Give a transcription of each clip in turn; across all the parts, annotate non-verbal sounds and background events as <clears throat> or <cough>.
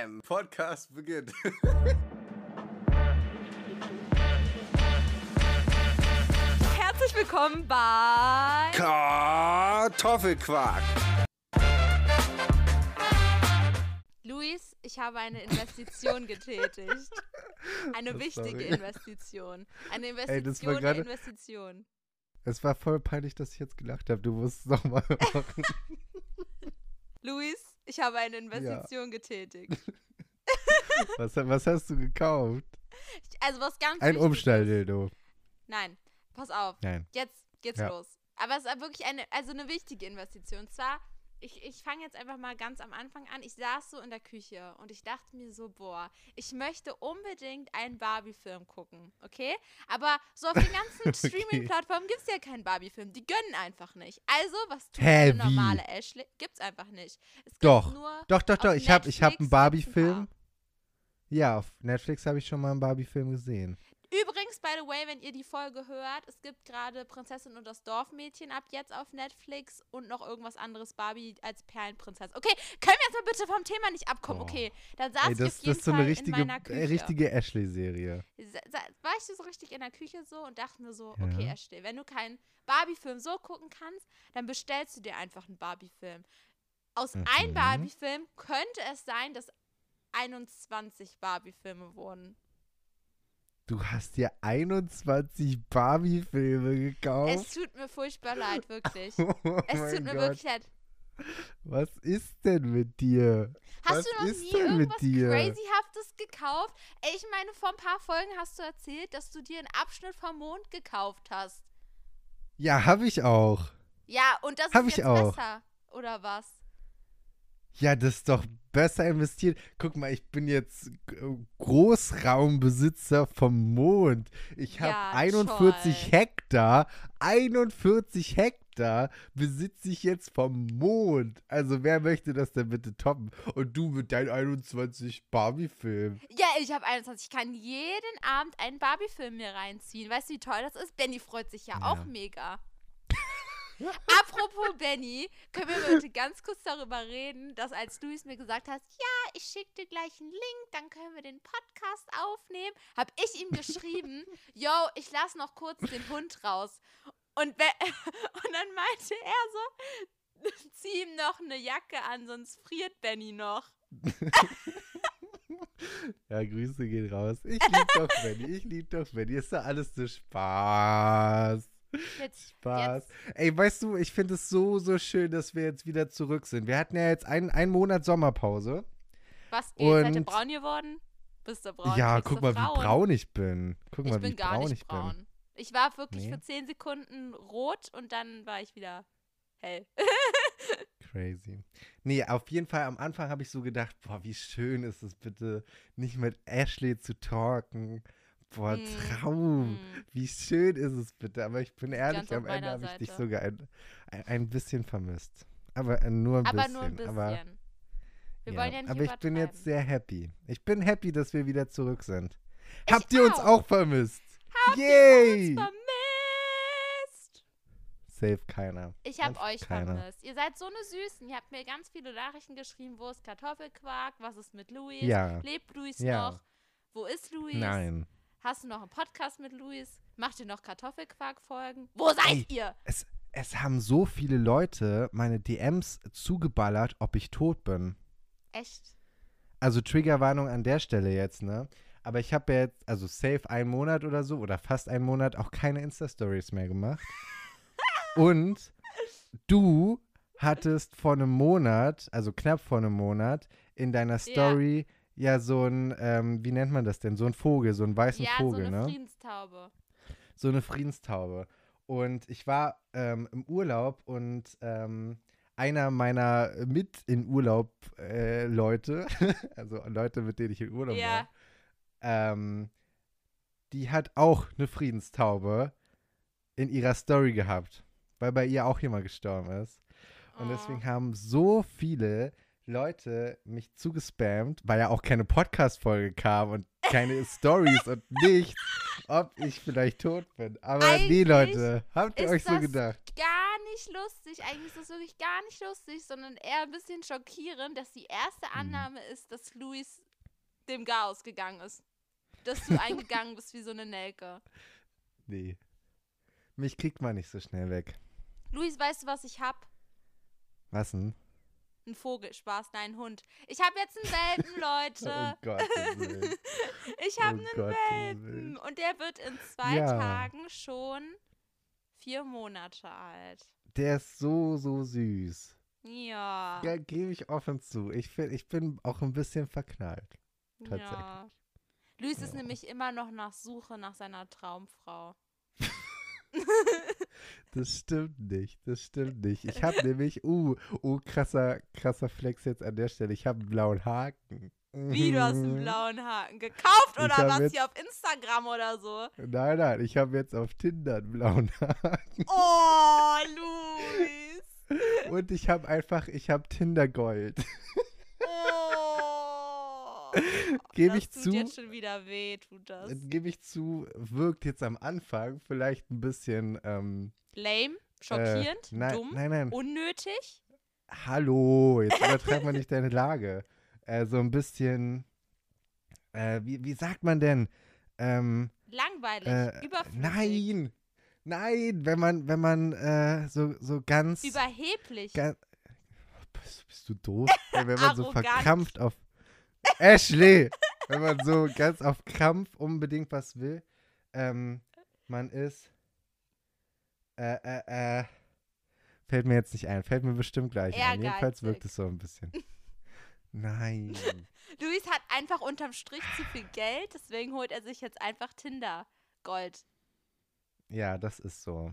Bam! Podcast beginnt. Herzlich willkommen bei Kartoffelquark. Luis. Ich habe eine Investition getätigt. Eine wichtige Sorry. Investition. Eine Ey, das Investition war der gerade- Investition. Es war voll peinlich, dass ich jetzt gelacht habe. Du musst es nochmal <laughs> machen. Luis, ich habe eine Investition getätigt. <laughs> was, was hast du gekauft? Ich- Also was ganz Ein. Umstelldildo. Nein, pass auf. Nein. Jetzt geht's Ja. los. Aber es ist wirklich eine, also eine wichtige Investition. Und zwar, ich, ich fange jetzt einfach mal ganz am Anfang an. Ich saß so in der Küche und ich dachte mir so, boah, ich möchte unbedingt einen Barbie-Film gucken, okay? Aber so auf den ganzen <laughs> Okay. Streaming-Plattformen gibt es ja keinen Barbie-Film. Die gönnen einfach nicht. Also, was tut Hä, eine wie? normale Ashley? Gibt's einfach nicht. Es gibt Doch. Nur Doch, doch, doch. Ich habe ich hab einen ein Barbie-Film. Ja, auf Netflix habe ich schon mal einen Barbie-Film gesehen. Übrigens, by the way, wenn ihr die Folge hört, es gibt gerade Prinzessin und das Dorfmädchen ab jetzt auf Netflix und noch irgendwas anderes Barbie als Perlenprinzessin. Okay, können wir jetzt mal bitte vom Thema nicht abkommen? Oh. Okay, dann saß Ey, ich das, auf das jeden ist so Fall eine in richtige, meiner äh, Küche. richtige Ashley-Serie. War ich so richtig in der Küche so und dachte mir so, okay, Ja. Ashley, wenn du keinen Barbie-Film so gucken kannst, dann bestellst du dir einfach einen Barbie-Film. Aus einem Mhm. Barbie-Film könnte es sein, dass 21 Barbie-Filme wurden. Du hast dir 21 Barbie-Filme Es gekauft. tut mir furchtbar leid, wirklich. <laughs> oh Es tut mir Gott. wirklich leid. Was ist denn mit dir? Hast Was du noch ist nie irgendwas? Crazyhaftes gekauft? Ich meine, vor ein paar Folgen hast du erzählt, dass du dir einen Abschnitt vom Mond gekauft hast. Ja, habe ich auch. Ja, und das Hab ist ich jetzt auch. besser. Oder was? Ja, das ist doch besser investiert. Guck mal, ich bin jetzt Großraumbesitzer vom Mond. Ich habe Ja, 41 toll. Hektar. 41 Hektar besitze ich jetzt vom Mond. Also wer möchte das denn bitte toppen? Und du mit deinen 21 Barbie-Filmen. Ja, ich habe 21. Ich kann jeden Abend einen Barbie-Film mir reinziehen. Weißt du, wie toll das ist? Benny freut sich ja, Ja. auch mega. Apropos Benny, können wir bitte ganz kurz darüber reden, dass als Luis mir gesagt hat, ja, ich schicke dir gleich einen Link, dann können wir den Podcast aufnehmen, habe ich ihm geschrieben, <laughs> yo, ich lasse noch kurz den Hund raus. Und, <laughs> und dann meinte er so, <laughs> zieh ihm noch eine Jacke an, sonst friert Benny noch. Ja, Grüße gehen raus. Ich lieb doch Benny. Ich lieb doch Benny. Ist doch alles so Spaß. Jetzt, Spaß. Jetzt, Ey, weißt du, ich finde es so, so schön, dass wir jetzt wieder zurück sind. Wir hatten ja jetzt einen, einen Monat Sommerpause. was geht? Seid ihr Und- braun geworden? Bist du braun? ja, guck mal, Frauen? wie braun ich bin. Guck Ich mal, bin wie gar braun nicht ich braun. bin. Ich war wirklich Nee? für 10 Sekunden rot und dann war ich wieder hell. <laughs> Crazy. Nee, auf jeden Fall am Anfang habe ich so gedacht, boah, wie schön ist es bitte, nicht mit Ashley zu talken. Boah, Mm, Traum. mm. Wie schön ist es bitte. Aber ich bin ehrlich, ganz am Ende habe ich dich sogar ein, ein, ein bisschen vermisst. Aber äh, nur ein Aber bisschen. nur ein bisschen. Aber, wir ja. wollen ja nicht aber ich bin jetzt sehr happy. Ich bin happy, dass wir wieder zurück sind. Ich Habt ihr uns auch. auch vermisst? Habt Yay! ihr uns vermisst? Safe keiner. Ich habe Einfach euch keiner. vermisst. Ihr seid so eine Süßen. Ihr habt mir ganz viele Nachrichten geschrieben. Wo ist Kartoffelquark? Was ist mit Luis? Ja. Lebt Luis Ja. noch? Wo ist Luis? Nein. Hast du noch einen Podcast mit Luis? Macht ihr noch Kartoffelquark-Folgen? Wo seid Ey. ihr? Es, es haben so viele Leute meine DMs zugeballert, ob ich tot bin. Echt? Also Triggerwarnung an der Stelle jetzt, ne? Aber ich habe ja jetzt, also safe einen Monat oder so, oder fast einen Monat, auch keine Insta-Stories mehr gemacht. <laughs> Und du hattest vor einem Monat, also knapp vor einem Monat, in deiner Story ja, so ein, ähm, wie nennt man das denn? So ein Vogel, so einen weißen ja, Vogel, so eine ne? Friedenstaube. so eine Friedenstaube. Und ich war ähm, im Urlaub und ähm, einer meiner mit in Urlaub äh, Leute, <laughs> also Leute, mit denen ich in Urlaub Ja. war, ähm, die hat auch eine Friedenstaube in ihrer Story gehabt, weil bei ihr auch jemand gestorben ist. Und Oh. deswegen haben so viele Leute mich zugespammt, weil ja auch keine Podcast-Folge kam und keine <laughs> Stories und nichts, ob ich vielleicht tot bin. Aber nee, Eigentlich Leute, habt ihr euch so gedacht? gar nicht lustig. Eigentlich ist das wirklich gar nicht lustig, sondern eher ein bisschen schockierend, dass die erste Mhm. Annahme ist, dass Luis dem Chaos gegangen ist. Dass du eingegangen bist wie so eine Nelke. <laughs> Nee. Mich kriegt man nicht so schnell weg. Luis, weißt du, was ich hab? Was denn? Ein Vogel, Spaß, nein, ein Hund. Ich habe jetzt einen Welpen, <laughs> Leute. Oh Willen. <laughs> Ich habe oh einen Gottes Welpen. Und der wird in zwei Ja. Tagen schon vier Monate alt. Der ist so, so süß. Ja. Ja, gebe ich offen zu. Ich, find, ich bin auch ein bisschen verknallt. tatsächlich. Ja. Luis ist Ja. nämlich immer noch nach Suche nach seiner Traumfrau. <laughs> <laughs> Das stimmt nicht. Das stimmt nicht. Ich habe nämlich, uh, uh, krasser, krasser Flex jetzt an der Stelle. Ich habe einen blauen Haken. Wie, du hast einen blauen Haken gekauft oder was jetzt- hier auf Instagram oder so? Nein, nein, ich habe jetzt auf Tinder einen blauen <laughs> Haken. Oh, Luis. Und ich habe einfach, ich habe Tinder Gold. <laughs> <laughs> Gebe ich tut zu. jetzt schon wieder weh, tut das. Gebe ich zu, wirkt jetzt am Anfang vielleicht ein bisschen ähm, Lame, schockierend, äh, nein, dumm, Nein, nein. unnötig. Hallo, jetzt übertreibt man nicht deine Lage. Äh, so ein bisschen, äh, wie, wie sagt man denn? Ähm, Langweilig, äh, überflüssig. nein, nein, wenn man, wenn man äh, so, so ganz, Überheblich. ga- bist, bist du doof? Wenn man so verkrampft auf, Ashley, wenn man so ganz auf Krampf unbedingt was will, ähm, man ist, äh, äh, äh, fällt mir jetzt nicht ein, fällt mir bestimmt gleich ein. Jedenfalls wirkt Ehrgeizig. es so ein bisschen. Nein. <laughs> Luis hat einfach unterm Strich zu viel Geld, deswegen holt er sich jetzt einfach Tinder Gold. Ja, das ist so.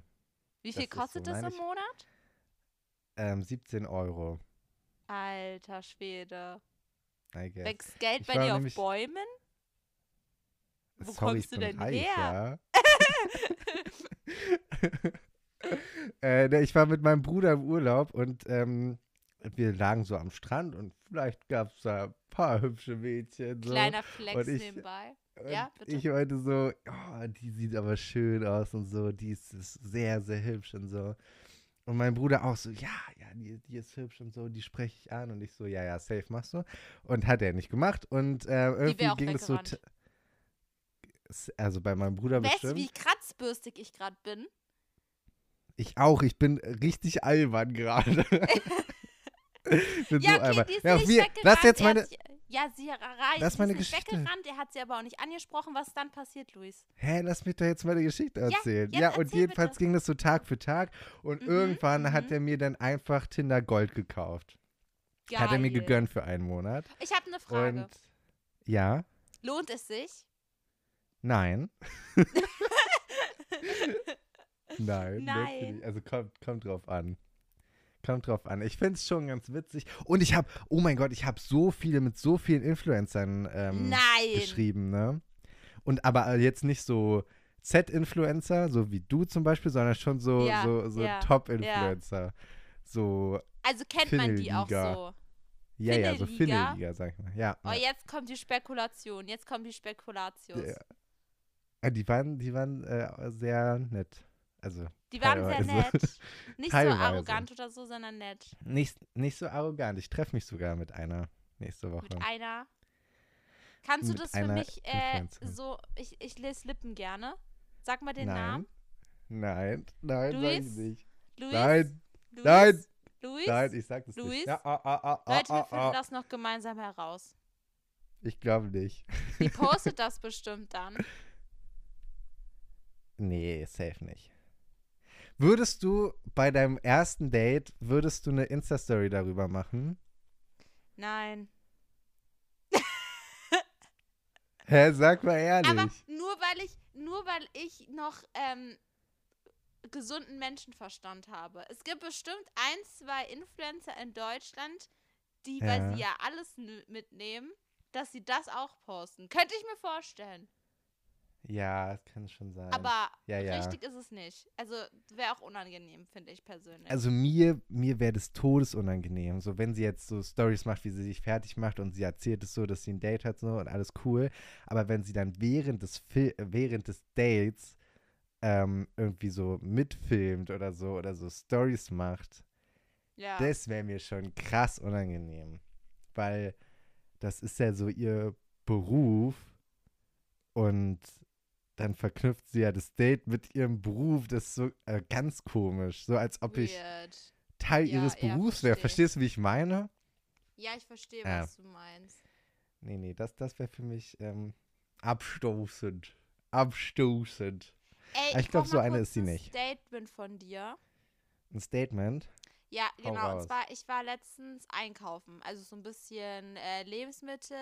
Wie Das viel so. kostet das Nein, im ich- Monat? Ähm, 17 Euro, Alter Schwede. I guess. Wächst Geld Ich bei dir auf Bäumen? Wo Sorry, kommst du denn reich, her? Ja. <laughs> äh, ich war mit meinem Bruder im Urlaub und ähm, wir lagen so am Strand und vielleicht gab es da ein paar hübsche Mädchen. So. Kleiner Flex ich- nebenbei. Und Ja, bitte. Ich meinte so, oh, die sieht aber schön aus und so, die ist, ist sehr, sehr hübsch und so. Und mein Bruder auch so, ja, ja, die, die ist hübsch und so, die spreche ich an. Und ich so, ja, ja, safe machst du. Und hat er nicht gemacht. Und äh, irgendwie ging es so, also bei meinem Bruder Weißt du, bestimmt. wie kratzbürstig ich gerade bin? Ich auch, ich bin richtig albern gerade. <laughs> <laughs> Ich bin Ja, so okay, albern. die ist Ja, nicht wir, weggerannt. lass jetzt meine. Ja, sie Lass sie meine ist Geschichte. weggerannt, er hat sie aber auch nicht angesprochen. Was ist dann passiert, Luis? Hä, lass mich doch jetzt meine Geschichte Ja, erzählen. jetzt Ja, und erzähl jedenfalls bitte. ging das so Tag für Tag. Und Mhm, irgendwann hat mhm. er mir dann einfach Tinder Gold gekauft. Geil. Hat er mir gegönnt für einen Monat. Ich habe eine Frage. Und ja, Lohnt es sich? nein. <laughs> Nein, Nein. Also kommt, kommt drauf an. Kommt drauf an. Ich finde es schon ganz witzig. Und ich habe, oh mein Gott, ich habe so viele mit so vielen Influencern ähm, geschrieben, ne? Und aber jetzt nicht so Z-Influencer, so wie du zum Beispiel, sondern schon so, Ja, so, so ja, Top-Influencer. So, Also kennt man die auch so. ja, ja, so Finneliga? Sag ich mal. Ja. Oh, ja. jetzt kommt die Spekulation. Jetzt kommt die Spekulation. Ja. Äh, Die waren, die waren äh, sehr nett. Also, Die waren sehr nett. <laughs> Nicht so Teilweise. arrogant oder so, sondern nett. Nicht, nicht so arrogant. Ich treffe mich sogar mit einer nächste Woche. Mit einer. Kannst du Mit das für mich äh, so. Ich, ich lese Lippen gerne. Sag mal den nein. Namen. Nein, nein, sag ich Luis? nicht. Luis? Nein, Luis? nein. Luis? nein, ich sag das Luis? nicht. Ja, ah, ah, ah, ah, Leute, wir ah, finden ah. das noch gemeinsam heraus. Ich glaube nicht. Die postet <laughs> das bestimmt dann. Nee, safe nicht. Würdest du bei deinem ersten Date, würdest du eine Insta-Story darüber machen? Nein. Hä, sag mal ehrlich. Aber nur weil ich, nur weil ich noch ähm, gesunden Menschenverstand habe. Es gibt bestimmt ein, zwei Influencer in Deutschland, die, weil Ja. sie ja alles mitnehmen, dass sie das auch posten. Könnte ich mir vorstellen. Ja, das kann schon sein. Aber ja, ja. richtig ist es nicht. Also wäre auch unangenehm, finde ich persönlich. Also mir, mir wäre das todesunangenehm. So, wenn sie jetzt so Stories macht, wie sie sich fertig macht und sie erzählt es so, dass sie ein Date hat so und alles cool. Aber wenn sie dann während des Fil während des Dates ähm, irgendwie so mitfilmt oder so oder so Stories macht, ja. das wäre mir schon krass unangenehm. Weil das ist ja so ihr Beruf und dann verknüpft sie ja das Date mit ihrem Beruf. Das ist so äh, ganz komisch. So als ob ich Weird. Teil Ja, ihres Berufs wäre. versteh. Verstehst du, wie ich meine? Ja, ich verstehe, Ja. was du meinst. Nee, nee, das, das wäre für mich ähm, abstoßend. Abstoßend. Ey, Aber ich glaub, brauch so eine ist sie ein nicht. Statement von dir. Ein Statement. Ja, genau. Und zwar, ich war letztens einkaufen. Also so ein bisschen äh, Lebensmittel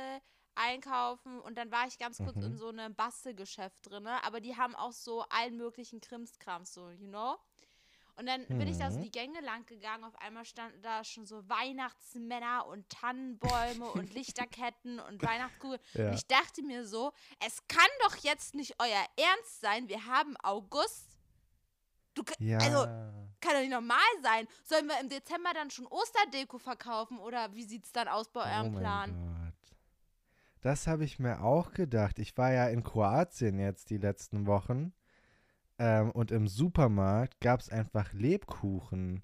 einkaufen. Und dann war ich ganz kurz Mhm. in so einem Bastelgeschäft drin. Aber die haben auch so allen möglichen Krimskrams, so, you know? Und dann bin ich da so Mhm. die Gänge lang gegangen. Auf einmal standen da schon so Weihnachtsmänner und Tannenbäume und <laughs> Lichterketten und Weihnachtskugeln. Ja. Und ich dachte mir so, es kann doch jetzt nicht euer Ernst sein. Wir haben August. Du, ja. also, kann doch nicht normal sein. Sollen wir im Dezember dann schon Osterdeko verkaufen oder wie sieht's dann aus bei oh eurem mein Plan? Das habe ich mir auch gedacht. Ich war ja in Kroatien jetzt die letzten Wochen. Ähm, und im Supermarkt gab es einfach Lebkuchen.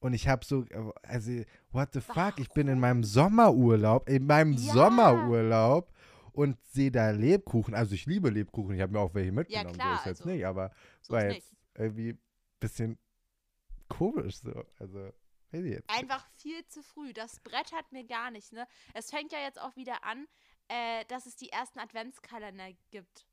Und ich habe so, äh, also, what the fuck? Ich bin in meinem Sommerurlaub, in meinem Ja. Sommerurlaub und sehe da Lebkuchen. Also, ich liebe Lebkuchen. Ich habe mir auch welche mitgenommen. klar, so ist jetzt also, nicht, aber So war jetzt nicht. irgendwie ein bisschen komisch so. Also, jetzt. Einfach viel zu früh. Das Brett hat mir gar nicht, ne? Es fängt ja jetzt auch wieder an, äh, dass es die ersten Adventskalender gibt.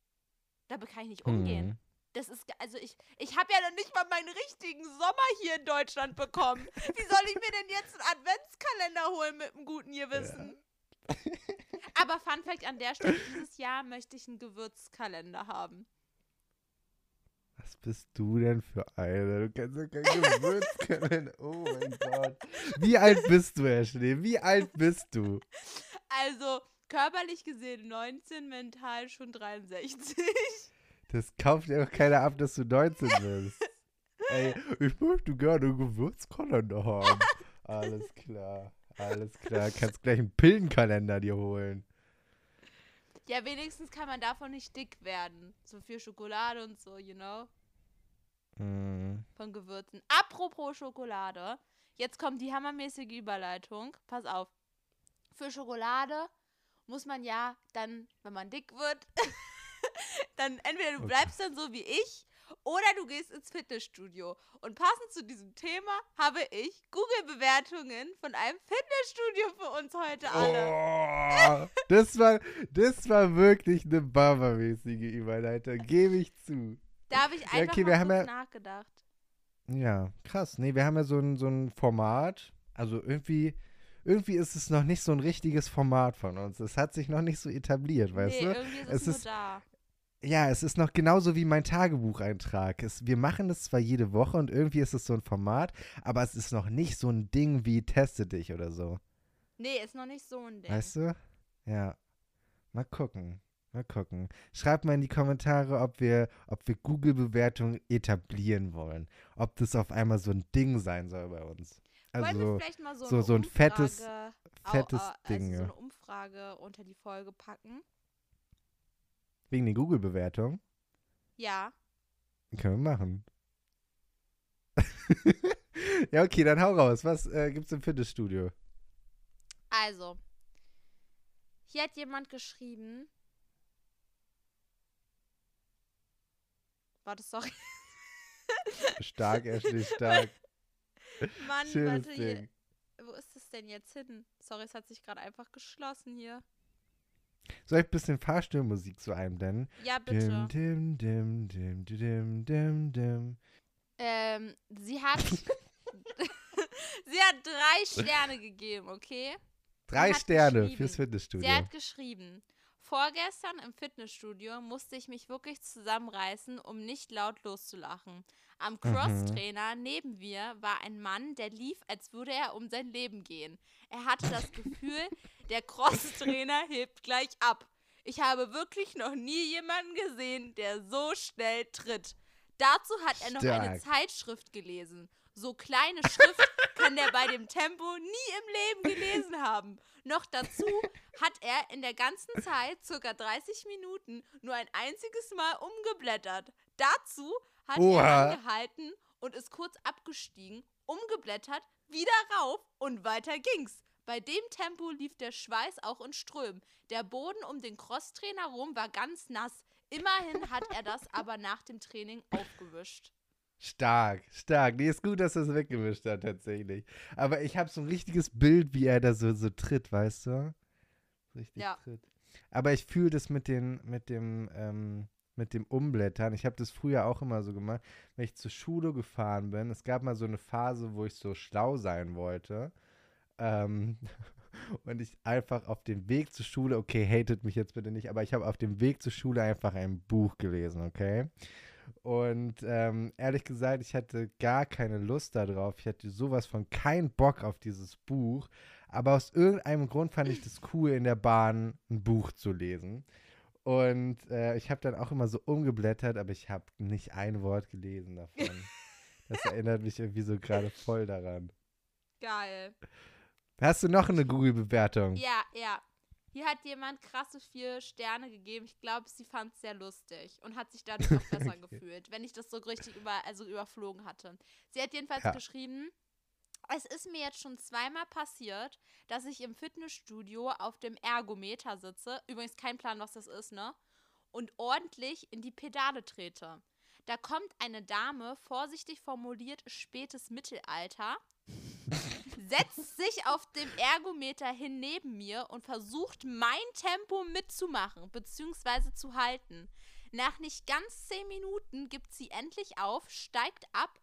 Damit kann ich nicht umgehen. Hm. Das ist, also ich, ich habe ja noch nicht mal meinen richtigen Sommer hier in Deutschland bekommen. Wie soll ich mir denn jetzt einen Adventskalender holen mit einem guten Gewissen? Aber Fun Fact an der Stelle, dieses Jahr möchte ich einen Gewürzkalender haben. Was bist du denn für eine? Du kannst doch kein Gewürz können. Oh mein Gott. Wie alt bist du, Herr Schnee? Wie alt bist du? Also körperlich gesehen 19, mental schon 63. Das kauft dir doch keiner ab, dass du 19 bist. <laughs> Ey, ich möchte gerne einen Gewürzkalender haben. Alles klar. Alles klar. Kannst gleich einen Pillenkalender dir holen. Ja, wenigstens kann man davon nicht dick werden. So viel Schokolade und so, you know, Hm. von Gewürzen. Apropos Schokolade, jetzt kommt die hammermäßige Überleitung. Pass auf. Für Schokolade muss man ja dann, wenn man dick wird, <laughs> dann entweder du bleibst dann so wie ich oder du gehst ins Fitnessstudio. Und passend zu diesem Thema habe ich Google-Bewertungen von einem Fitnessstudio für uns heute alle. Oh, <laughs> das war, das war wirklich eine Barbermäßige Überleitung, gebe ich zu. Da habe ich einfach okay, mal ja- nachgedacht. Ja, krass. Nee, wir haben ja so ein, so ein Format. Also irgendwie, irgendwie ist es noch nicht so ein richtiges Format von uns. Es hat sich noch nicht so etabliert, weißt nee, du? irgendwie ist Es es, nur ist- da. Ja, es ist noch genauso wie mein Tagebucheintrag. Es, wir machen das zwar jede Woche und irgendwie ist es so ein Format, aber es ist noch nicht so ein Ding wie Teste dich oder so. Nee, ist noch nicht so ein Ding. Weißt du? Ja. Mal gucken. Mal gucken. Schreibt mal in die Kommentare, ob wir, ob wir Google-Bewertungen etablieren wollen. Ob das auf einmal so ein Ding sein soll bei uns. Also vielleicht mal so, so- so ein fettes- Umfrage, au- fettes au- Ding, Also so ja. eine Umfrage unter die Folge packen? wegen den Google-Bewertungen. Ja. Können wir machen. <laughs> ja, okay, dann hau raus. Was äh, gibt's im Fitnessstudio? Also. Hier hat jemand geschrieben. Warte, sorry. Stark, Ashley, stark. <laughs> <laughs> Mann, Schönes warte hier. Wo ist das denn jetzt hin? Sorry, es hat sich gerade einfach geschlossen hier. Soll ich ein bisschen Fahrstuhlmusik zu einblenden? Ja, bitte. Dim, dim, dim, dim, dim, dim, dim. Ähm, sie hat. <laughs> sie hat drei Sterne gegeben, okay? Drei Sterne fürs Fitnessstudio. Sie hat geschrieben, vorgestern im Fitnessstudio musste ich mich wirklich zusammenreißen, um nicht laut loszulachen. Am Mhm. Crosstrainer neben mir war ein Mann, der lief, als würde er um sein Leben gehen. Er hatte das <laughs> Gefühl, der Crosstrainer hebt gleich ab. Ich habe wirklich noch nie jemanden gesehen, der so schnell tritt. Dazu hat er noch eine Stark. Zeitschrift gelesen. So kleine Schrift kann der bei dem Tempo nie im Leben gelesen haben. Noch dazu hat er in der ganzen Zeit, circa 30 Minuten, nur ein einziges Mal umgeblättert. Dazu hat Oha. er angehalten und ist kurz abgestiegen, umgeblättert, wieder rauf und weiter ging's. Bei dem Tempo lief der Schweiß auch in Strömen. Der Boden um den Crosstrainer rum war ganz nass. Immerhin hat er das <laughs> aber nach dem Training aufgewischt. Stark, stark. Nee, ist gut, dass er es weggewischt hat, tatsächlich. Aber ich habe so ein richtiges Bild, wie er da so, so tritt, weißt du? Richtig Ja. tritt. Aber ich fühle das mit, den, mit, dem, ähm, mit dem Umblättern. Ich habe das früher auch immer so gemacht, wenn ich zur Schule gefahren bin. Es gab mal so eine Phase, wo ich so schlau sein wollte. Ähm, <laughs> und ich einfach auf dem Weg zur Schule, okay, hatet mich jetzt bitte nicht, aber ich habe auf dem Weg zur Schule einfach ein Buch gelesen, okay? Und ähm, ehrlich gesagt, ich hatte gar keine Lust darauf. Ich hatte sowas von keinen Bock auf dieses Buch. Aber aus irgendeinem Grund fand ich das cool, in der Bahn ein Buch zu lesen. Und äh, ich habe dann auch immer so umgeblättert, aber ich habe nicht ein Wort gelesen davon. <laughs> Das erinnert mich irgendwie so gerade voll daran. Geil. Hast du noch eine Google-Bewertung? Ja, ja. Hier hat jemand krasse vier Sterne gegeben. Ich glaube, sie fand es sehr lustig und hat sich dadurch auch <laughs> besser Okay. gefühlt, wenn ich das so richtig über, also überflogen hatte. Sie hat jedenfalls Ja. geschrieben, es ist mir jetzt schon zweimal passiert, dass ich im Fitnessstudio auf dem Ergometer sitze. Übrigens kein Plan, was das ist, ne? Und ordentlich in die Pedale trete. Da kommt eine Dame, vorsichtig formuliert spätes Mittelalter, <laughs> setzt sich auf dem Ergometer hin neben mir und versucht, mein Tempo mitzumachen bzw. zu halten. Nach nicht ganz zehn Minuten gibt sie endlich auf, steigt ab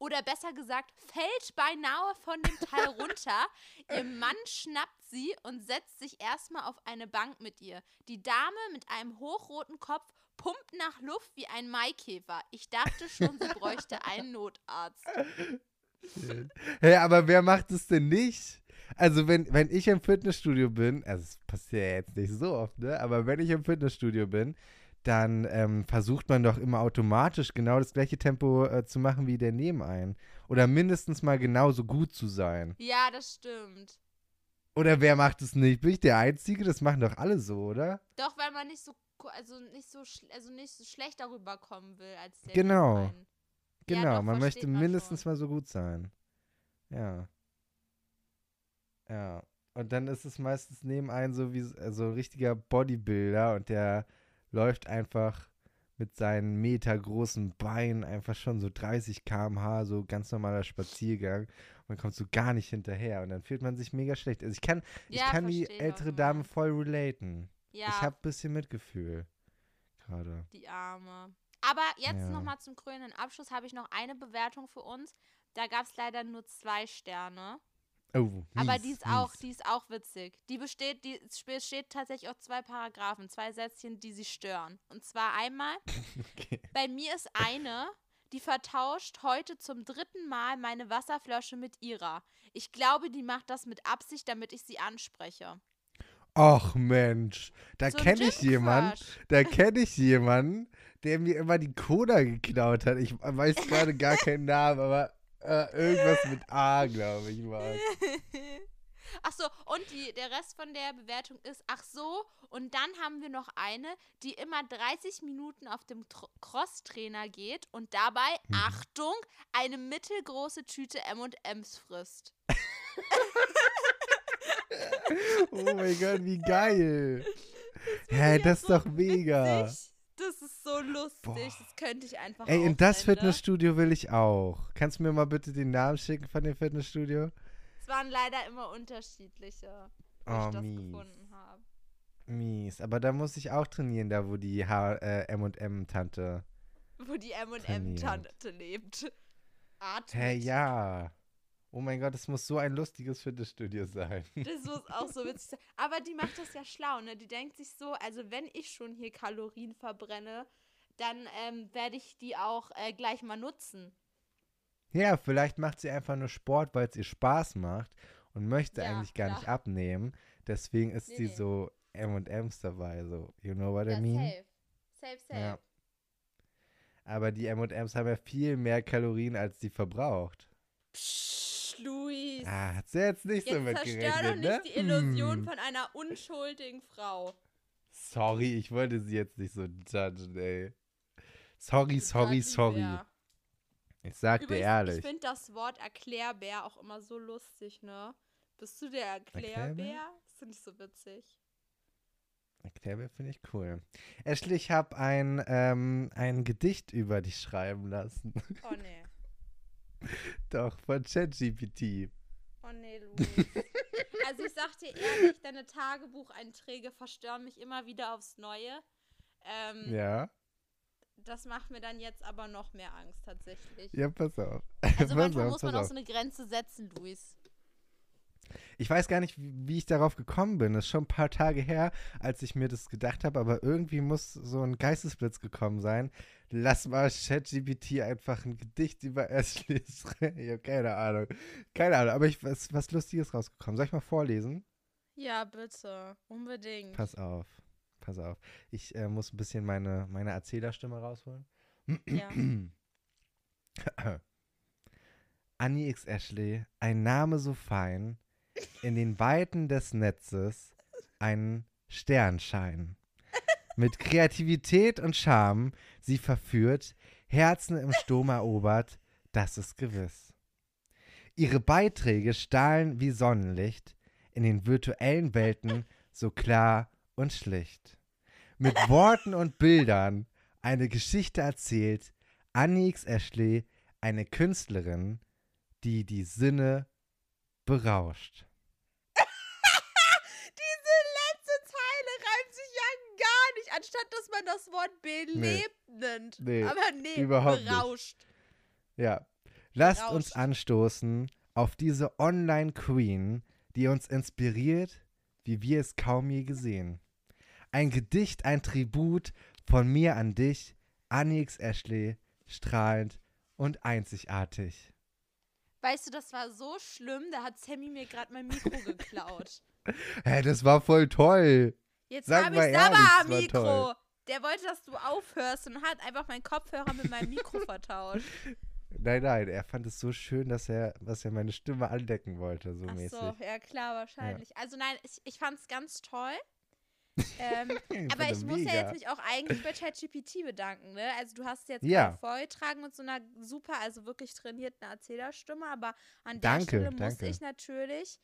oder besser gesagt, fällt beinahe von dem Teil <laughs> runter. Ihr Mann schnappt sie und setzt sich erstmal auf eine Bank mit ihr. Die Dame mit einem hochroten Kopf pumpt nach Luft wie ein Maikäfer. Ich dachte schon, sie bräuchte einen <laughs> Notarzt. Hey, aber wer macht es denn nicht? Also, wenn, wenn ich im Fitnessstudio bin, also es passiert ja jetzt nicht so oft, ne? Aber wenn ich im Fitnessstudio bin, dann ähm, versucht man doch immer automatisch genau das gleiche Tempo äh, zu machen wie der Nebenein. Oder mindestens mal genauso gut zu sein. Ja, das stimmt. Oder wer macht es nicht? Bin ich der Einzige? Das machen doch alle so, oder? Doch, weil man nicht so, also nicht so, also nicht so schlecht darüber kommen will als der Genau. Nebenmann. Genau, Ja, doch, man möchte man mindestens schon. mal so gut sein. Ja. Ja. Und dann ist es meistens nebenein so wie so ein richtiger Bodybuilder und der läuft einfach mit seinen metergroßen Beinen einfach schon so 30 km/h, so ganz normaler Spaziergang. Man kommt so gar nicht hinterher und dann fühlt man sich mega schlecht. Also ich kann, ich Ja, kann die ältere Dame voll relaten. Ja, Ich habe ein bisschen Mitgefühl. Gerade. die Arme. Aber jetzt Ja. nochmal zum krönenden Abschluss habe ich noch eine Bewertung für uns. Da gab es leider nur zwei Sterne. Oh, Aber mies, die ist auch, die ist auch witzig. Die besteht, die es besteht tatsächlich aus zwei Paragraphen, zwei Sätzchen, die sie stören. Und zwar einmal, <laughs> Okay. bei mir ist eine, die vertauscht heute zum dritten Mal meine Wasserflasche mit ihrer. Ich glaube, die macht das mit Absicht, damit ich sie anspreche. Och Mensch, da So kenne ich jemanden, da kenne ich jemanden, der mir immer die Cola geklaut hat. Ich weiß gerade gar keinen Namen, aber äh, irgendwas mit A, glaube ich, war. <laughs> Ach so, und die, der Rest von der Bewertung ist, ach so, und dann haben wir noch eine, die immer 30 Minuten auf dem Tr- Crosstrainer geht und dabei, Mhm. Achtung, eine mittelgroße Tüte M&M's frisst. <laughs> <laughs> Oh mein Gott, wie geil. Das Hä, das ist so doch mega. witzig. Das ist so lustig, Boah. das könnte ich einfach Ey, in das aufsenden. Fitnessstudio will ich auch. Kannst du mir mal bitte den Namen schicken von dem Fitnessstudio? Es waren leider immer unterschiedliche, wo Oh, ich das mies. gefunden habe. Mies. Aber da muss ich auch trainieren, da wo die H äh, M&M-Tante. Wo die. M&M-Tante lebt. Atmet. Hä, ja. Oh mein Gott, das muss so ein lustiges Fitnessstudio sein. Das <laughs> muss auch so witzig sein. Aber die macht das ja schlau, ne? Die denkt sich so, also wenn ich schon hier Kalorien verbrenne, dann ähm, werde ich die auch äh, gleich mal nutzen. Ja, vielleicht macht sie einfach nur Sport, weil es ihr Spaß macht und möchte Ja, eigentlich gar nicht klar. abnehmen. Deswegen ist Nee, sie nee. so M&M's dabei, so. You know what Ja, I mean? safe. Safe, safe. Ja. Aber die M&M's haben ja viel mehr Kalorien, als die verbraucht. Psch, Luis. Ah, hat sie jetzt nicht so Jetzt mit zerstör gerechnet, doch nicht ne? die Illusion Hm. von einer unschuldigen Frau. Sorry, ich wollte sie jetzt nicht so judgen, ey. Sorry, sorry, sorry. Ich sag dir Übrigens, ehrlich. ich finde das Wort Erklärbär auch immer so lustig, ne? Bist du der Erklärbär? Erklärbär? Das finde ich so witzig. Erklärbär finde ich cool. Ashley, ich habe ein, ähm, ein Gedicht über dich schreiben lassen. Oh nee. <laughs> Doch, von ChatGPT. Oh nee, Luis. also ich sag dir ehrlich, deine Tagebucheinträge verstören mich immer wieder aufs Neue. Ähm, Ja? Das macht mir dann jetzt aber noch mehr Angst tatsächlich. Ja, pass auf. Also <laughs> manchmal auf, muss man auch so eine Grenze setzen, Luis. Ich weiß gar nicht, wie wie ich darauf gekommen bin. Das ist schon ein paar Tage her, als ich mir das gedacht habe, aber irgendwie muss so ein Geistesblitz gekommen sein. Lass mal ChatGPT einfach ein Gedicht über Ashley schreiben. <laughs> Ich habe keine Ahnung. Keine Ahnung, aber ich was, was Lustiges rausgekommen. Soll ich mal vorlesen? Ja, bitte. Unbedingt. Pass auf. Pass auf. Ich äh, muss ein bisschen meine, meine Erzählerstimme rausholen. Ja. <clears throat> Annie X. Ashley, ein Name so fein, in den Weiten des Netzes ein Sternschein. Mit Kreativität und Charme sie verführt, Herzen im Sturm erobert, das ist gewiss. Ihre Beiträge strahlen wie Sonnenlicht, in den virtuellen Welten so klar und schlicht. Mit Worten und Bildern eine Geschichte erzählt, Annie X. Ashley, eine Künstlerin, die die Sinne berauscht. Diese letzte Zeile reimt sich ja nicht, anstatt dass man das Wort belebt nennt. Nee, Aber nee, überhaupt nicht. berauscht. Ja. Lasst uns Berauscht. anstoßen auf diese Online-Queen, die uns inspiriert, wie wir es kaum je gesehen. Ein Gedicht, ein Tribut von mir an dich, Annie X. Ashley, strahlend und einzigartig. Weißt du, das war so schlimm, da hat Sammy mir gerade mein Mikro <laughs> geklaut. Hä, das war voll toll. Jetzt habe ich es am Mikro. toll. Der wollte, dass du aufhörst und hat einfach meinen Kopfhörer mit meinem Mikro <laughs> vertauscht. Nein, nein, er fand es so schön, dass er, dass er meine Stimme andecken wollte, so Ach mäßig. so, ja klar, wahrscheinlich. Also nein, ich, ich fand es ganz toll. <laughs> ähm, Ich aber ich muss ja mega. jetzt mich auch eigentlich bei ChatGPT bedanken, ne? Also du hast jetzt Ja. vorgetragen mit so einer super, also wirklich trainierten Erzählerstimme, aber an der Danke, Stelle muss danke. ich natürlich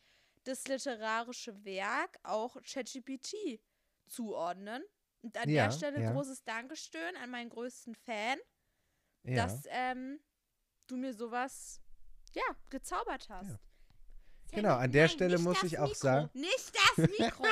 das literarische Werk auch ChatGPT zuordnen. Und an Ja, der Stelle ja. großes Dankeschön an meinen größten Fan, Ja. dass ähm, du mir sowas, ja, gezaubert hast. Genau, an der nein, Stelle muss ich auch Mikro, sagen- Nicht das Mikro!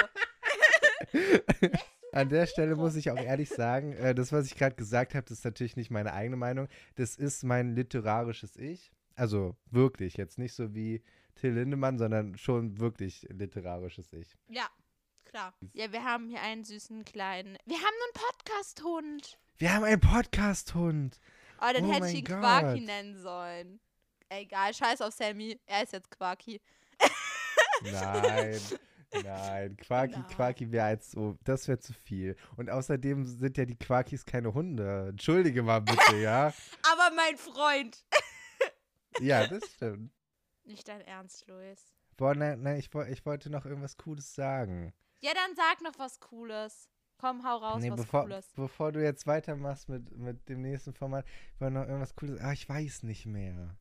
<laughs> An der Stelle muss ich auch ehrlich sagen, äh, das, was ich gerade gesagt habe, das ist natürlich nicht meine eigene Meinung. Das ist mein literarisches Ich. Also wirklich, jetzt nicht so wie Till Lindemann, sondern schon wirklich literarisches Ich. ja, klar. Ja, wir haben hier einen süßen kleinen. Wir haben einen Podcast-Hund. Wir haben einen Podcast-Hund. Oh, den Oh hätte ich ihn Gott. Quarky nennen sollen. Egal, scheiß auf Sammy. Er ist jetzt Quarky. Nein, nein. Quarky, Nein. Quarky wäre jetzt so, das wäre zu viel. Und außerdem sind ja die Quarkys keine Hunde. Entschuldige mal bitte, <laughs> ja? Aber mein Freund. <laughs> Ja, das stimmt. Nicht dein Ernst, Luis. Boah, nein, nein, ich, ich wollte noch irgendwas Cooles sagen. Ja, dann sag noch was Cooles. Komm, hau raus, nee, was bevor, Cooles. bevor du jetzt weitermachst mit, mit dem nächsten Format, ich wollte noch irgendwas Cooles. Ah, ich weiß nicht mehr.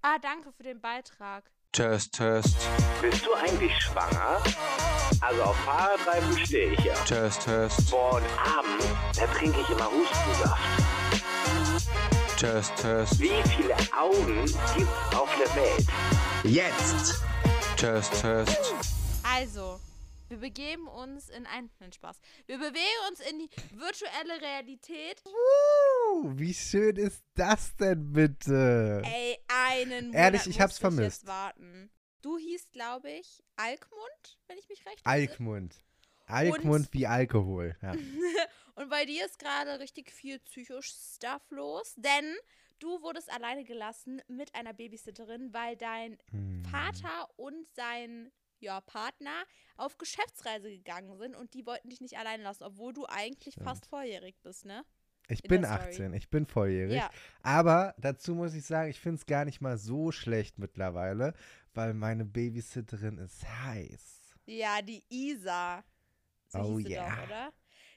Ah, danke für den Beitrag. Test, Test, Bist du eigentlich schwanger? Also auf Fahrradreifen stehe ich ja. Test, Test, Boah, und abends, da trinke ich immer Hustensaft. Test, Test, Wie viele Augen gibt's auf der Welt? Jetzt! Test, Test, Also, wir begeben uns in ein. Nein, Spaß. Wir bewegen uns in die virtuelle Realität. Uh, wie schön ist das denn bitte? Ey, einen Monat Ehrlich, ich hab's vermisst. Jetzt warten. Du hießt, glaube ich, Alkmund, wenn ich mich recht entsinne. Alkmund. Alkmund wie Alkohol. Ja. <laughs> Und bei dir ist gerade richtig viel Psycho-Stuff los, denn du wurdest alleine gelassen mit einer Babysitterin, weil dein Hm. Vater und sein ja, Partner auf Geschäftsreise gegangen sind und die wollten dich nicht allein lassen, obwohl du eigentlich Stimmt. fast volljährig bist, ne? Ich in bin der Story. 18, ich bin volljährig. Ja. Aber dazu muss ich sagen, ich finde es gar nicht mal so schlecht mittlerweile, weil meine Babysitterin ist heiß. Ja, die Isa. So Oh ja. doch, oder?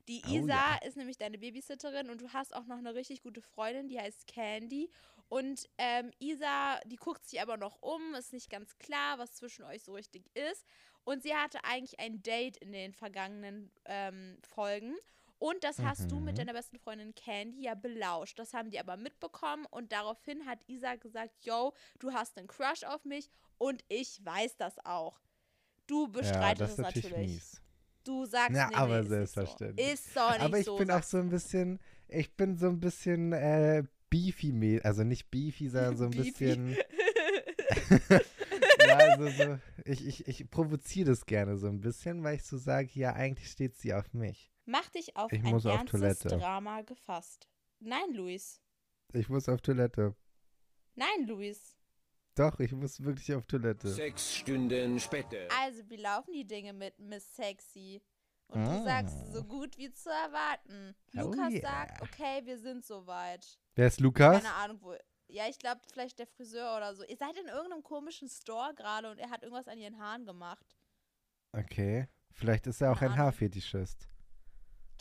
Die Oh Isa ja. ist nämlich deine Babysitterin und du hast auch noch eine richtig gute Freundin, die heißt Candy. Und ähm, Isa, die guckt sich aber noch um, ist nicht ganz klar, was zwischen euch so richtig ist. Und sie hatte eigentlich ein Date in den vergangenen ähm, Folgen. Und das hast du mit Mhm. deiner besten Freundin Candy ja belauscht. Das haben die aber mitbekommen und daraufhin hat Isa gesagt, yo, du hast einen Crush auf mich und ich weiß das auch. Du Ja, bestreitest das es ist natürlich natürlich. mies. Du sagst, Ja, nee, aber nee, ist selbstverständlich. So. Ist doch nicht Aber ich so. bin auch so ein bisschen, ich bin so ein bisschen äh, beefy, also nicht beefy, sondern so ein Beefy. bisschen. <laughs> ja, also so, ich, ich, ich provoziere das gerne so ein bisschen, weil ich so sage, ja, eigentlich steht sie auf mich. Mach dich auf Ich ein muss auf ernstes Toilette. Drama gefasst. Nein, Luis. Ich muss auf Toilette. Nein, Luis. Doch, ich muss wirklich auf Toilette. Sechs Stunden später. Also, wie laufen die Dinge mit Miss Sexy? Und du Ah. sagst, so gut wie zu erwarten. Oh Lukas yeah. sagt, okay, wir sind soweit. Wer ist Lukas? Keine Ahnung, wo. Ja, ich glaube, vielleicht der Friseur oder so. Ihr seid in irgendeinem komischen Store gerade und er hat irgendwas an ihren Haaren gemacht. Okay. Vielleicht ist er auch Keine ein Ahnung. Haarfetischist.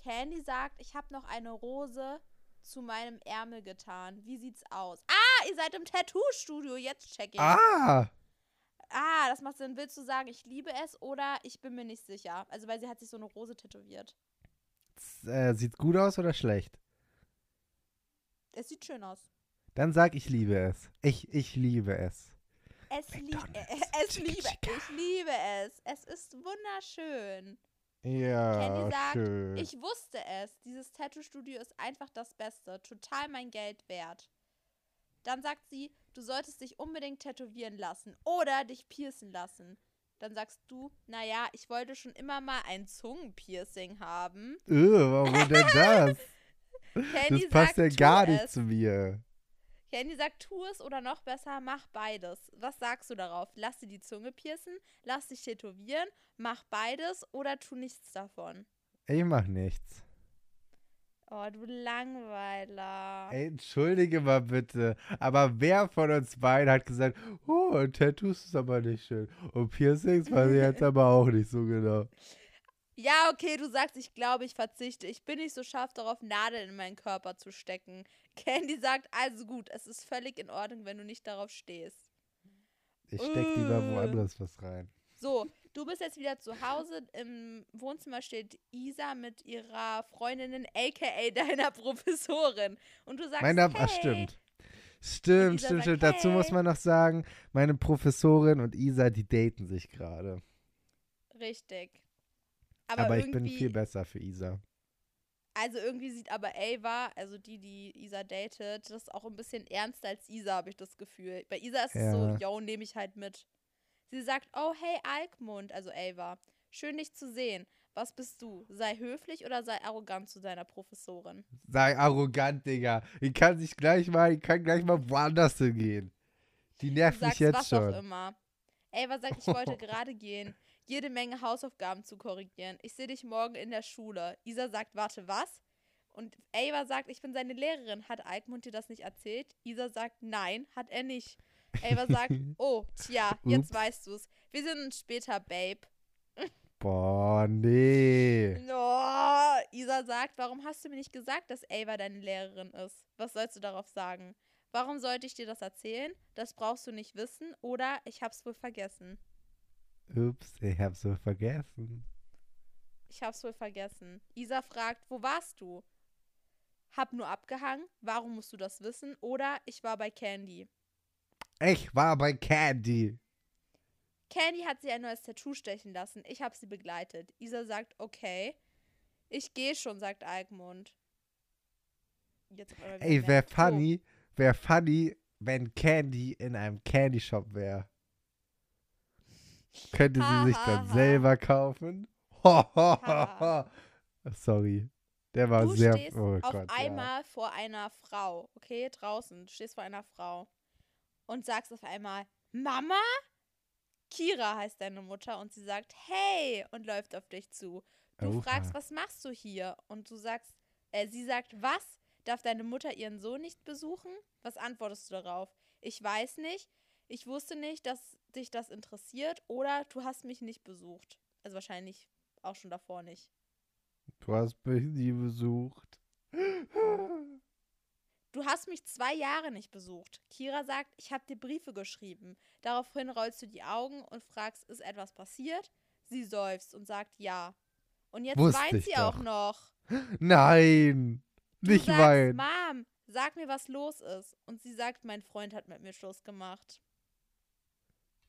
Candy sagt, ich habe noch eine Rose zu meinem Ärmel getan. Wie sieht's aus? Ah, ihr seid im Tattoo-Studio. Jetzt check ich. Ah! Ah, das macht Sinn. Willst du sagen, ich liebe es oder ich bin mir nicht sicher? Also, weil sie hat sich so eine Rose tätowiert. Z- Äh, sieht gut aus oder schlecht? Es sieht schön aus. Dann sag ich liebe es. Ich, ich liebe es. Es, lieb, äh, <laughs> es liebe, ich liebe es. Es ist wunderschön. Ja, Candy sagt, schön. Ich wusste es. Dieses Tattoo-Studio ist einfach das Beste. Total mein Geld wert. Dann sagt sie, du solltest dich unbedingt tätowieren lassen oder dich piercen lassen. Dann sagst du, naja, ich wollte schon immer mal ein Zungenpiercing haben. Öh, warum denn <laughs> das? Candy das passt sagt, ja gar nicht es. zu mir. Candy sagt, tu es oder noch besser, mach beides. Was sagst du darauf? Lass dir die Zunge piercen, lass dich tätowieren, mach beides oder tu nichts davon. Ich mach nichts. Oh, du Langweiler. Ey, entschuldige mal bitte, aber wer von uns beiden hat gesagt, oh, Tattoos ist aber nicht schön. Und Piercings weiß ich jetzt <laughs> aber auch nicht so genau. Ja, okay, du sagst, ich glaube, ich verzichte. Ich bin nicht so scharf darauf, Nadeln in meinen Körper zu stecken. <laughs> Candy sagt, also gut, es ist völlig in Ordnung, wenn du nicht darauf stehst. Ich steck lieber Äh. woanders was rein. So, du bist jetzt wieder zu Hause. Im Wohnzimmer steht Isa mit ihrer Freundin, aka <laughs> deiner Professorin. Und du sagst, Mein Name, hey. ach stimmt. Stimmt, stimmt, stimmt. Dazu muss hey. man noch sagen, meine Professorin und Isa, die daten sich gerade. Richtig. Aber, Aber, ich bin viel besser für Isa. Also irgendwie sieht aber Ava, also die, die Isa datet, das auch ein bisschen ernster als Isa, habe ich das Gefühl. Bei Isa ist es so, Ja. yo, nehme ich halt mit. Sie sagt, oh, hey, Alkmund, also Ava, schön dich zu sehen. Was bist du? Sei höflich oder sei arrogant zu deiner Professorin? Sei arrogant, Digga. Ich kann sich gleich mal, ich kann gleich mal woanders hingehen. Die nervt mich jetzt was schon. auch immer. Ava sagt, ich wollte <laughs> gerade gehen. Jede Menge Hausaufgaben zu korrigieren. Ich sehe dich morgen in der Schule. Isa sagt, warte, was? Und Ava sagt, ich bin seine Lehrerin. Hat Alkmund dir das nicht erzählt? Isa sagt, nein, hat er nicht. Ava <laughs> sagt, oh, tja, jetzt Ups. weißt du's. Wir sehen uns später, Babe. Boah, nee. Oh, Isa sagt, warum hast du mir nicht gesagt, dass Ava deine Lehrerin ist? Was sollst du darauf sagen? Warum sollte ich dir das erzählen? Das brauchst du nicht wissen oder ich hab's wohl vergessen. Ups, ich hab's so vergessen. Ich hab's wohl vergessen. Isa fragt, wo warst du? Hab nur abgehangen. Warum musst du das wissen? Oder ich war bei Candy. Ich war bei Candy. Candy hat sie ein neues Tattoo stechen lassen. Ich habe sie begleitet. Isa sagt, okay. Ich gehe schon, sagt Alkmund. Jetzt Ey, wär merkt, oh, funny, wär funny, wenn Candy in einem Candy Shop wäre. Könnte sie sich dann selber kaufen? <laughs> Sorry. Der war Du sehr. stehst oh auf Gott, ja. einmal vor einer Frau, okay, draußen. Du stehst vor einer Frau und sagst auf einmal, Mama? Kira heißt deine Mutter und sie sagt, hey, und läuft auf dich zu. Du Oha. fragst, was machst du hier? Und du sagst, äh, sie sagt, was? Darf deine Mutter ihren Sohn nicht besuchen? Was antwortest du darauf? Ich weiß nicht. Ich wusste nicht, dass dich das interessiert oder du hast mich nicht besucht. Also wahrscheinlich auch schon davor nicht. Du hast mich nie besucht. Du hast mich zwei Jahre nicht besucht. Kira sagt, ich habe dir Briefe geschrieben. Daraufhin rollst du die Augen und fragst, ist etwas passiert? Sie seufzt und sagt ja. Und jetzt Wusste weint sie doch. auch noch. Nein, Du nicht sagst, weinen. Mom, sag mir, was los ist. Und sie sagt, mein Freund hat mit mir Schluss gemacht.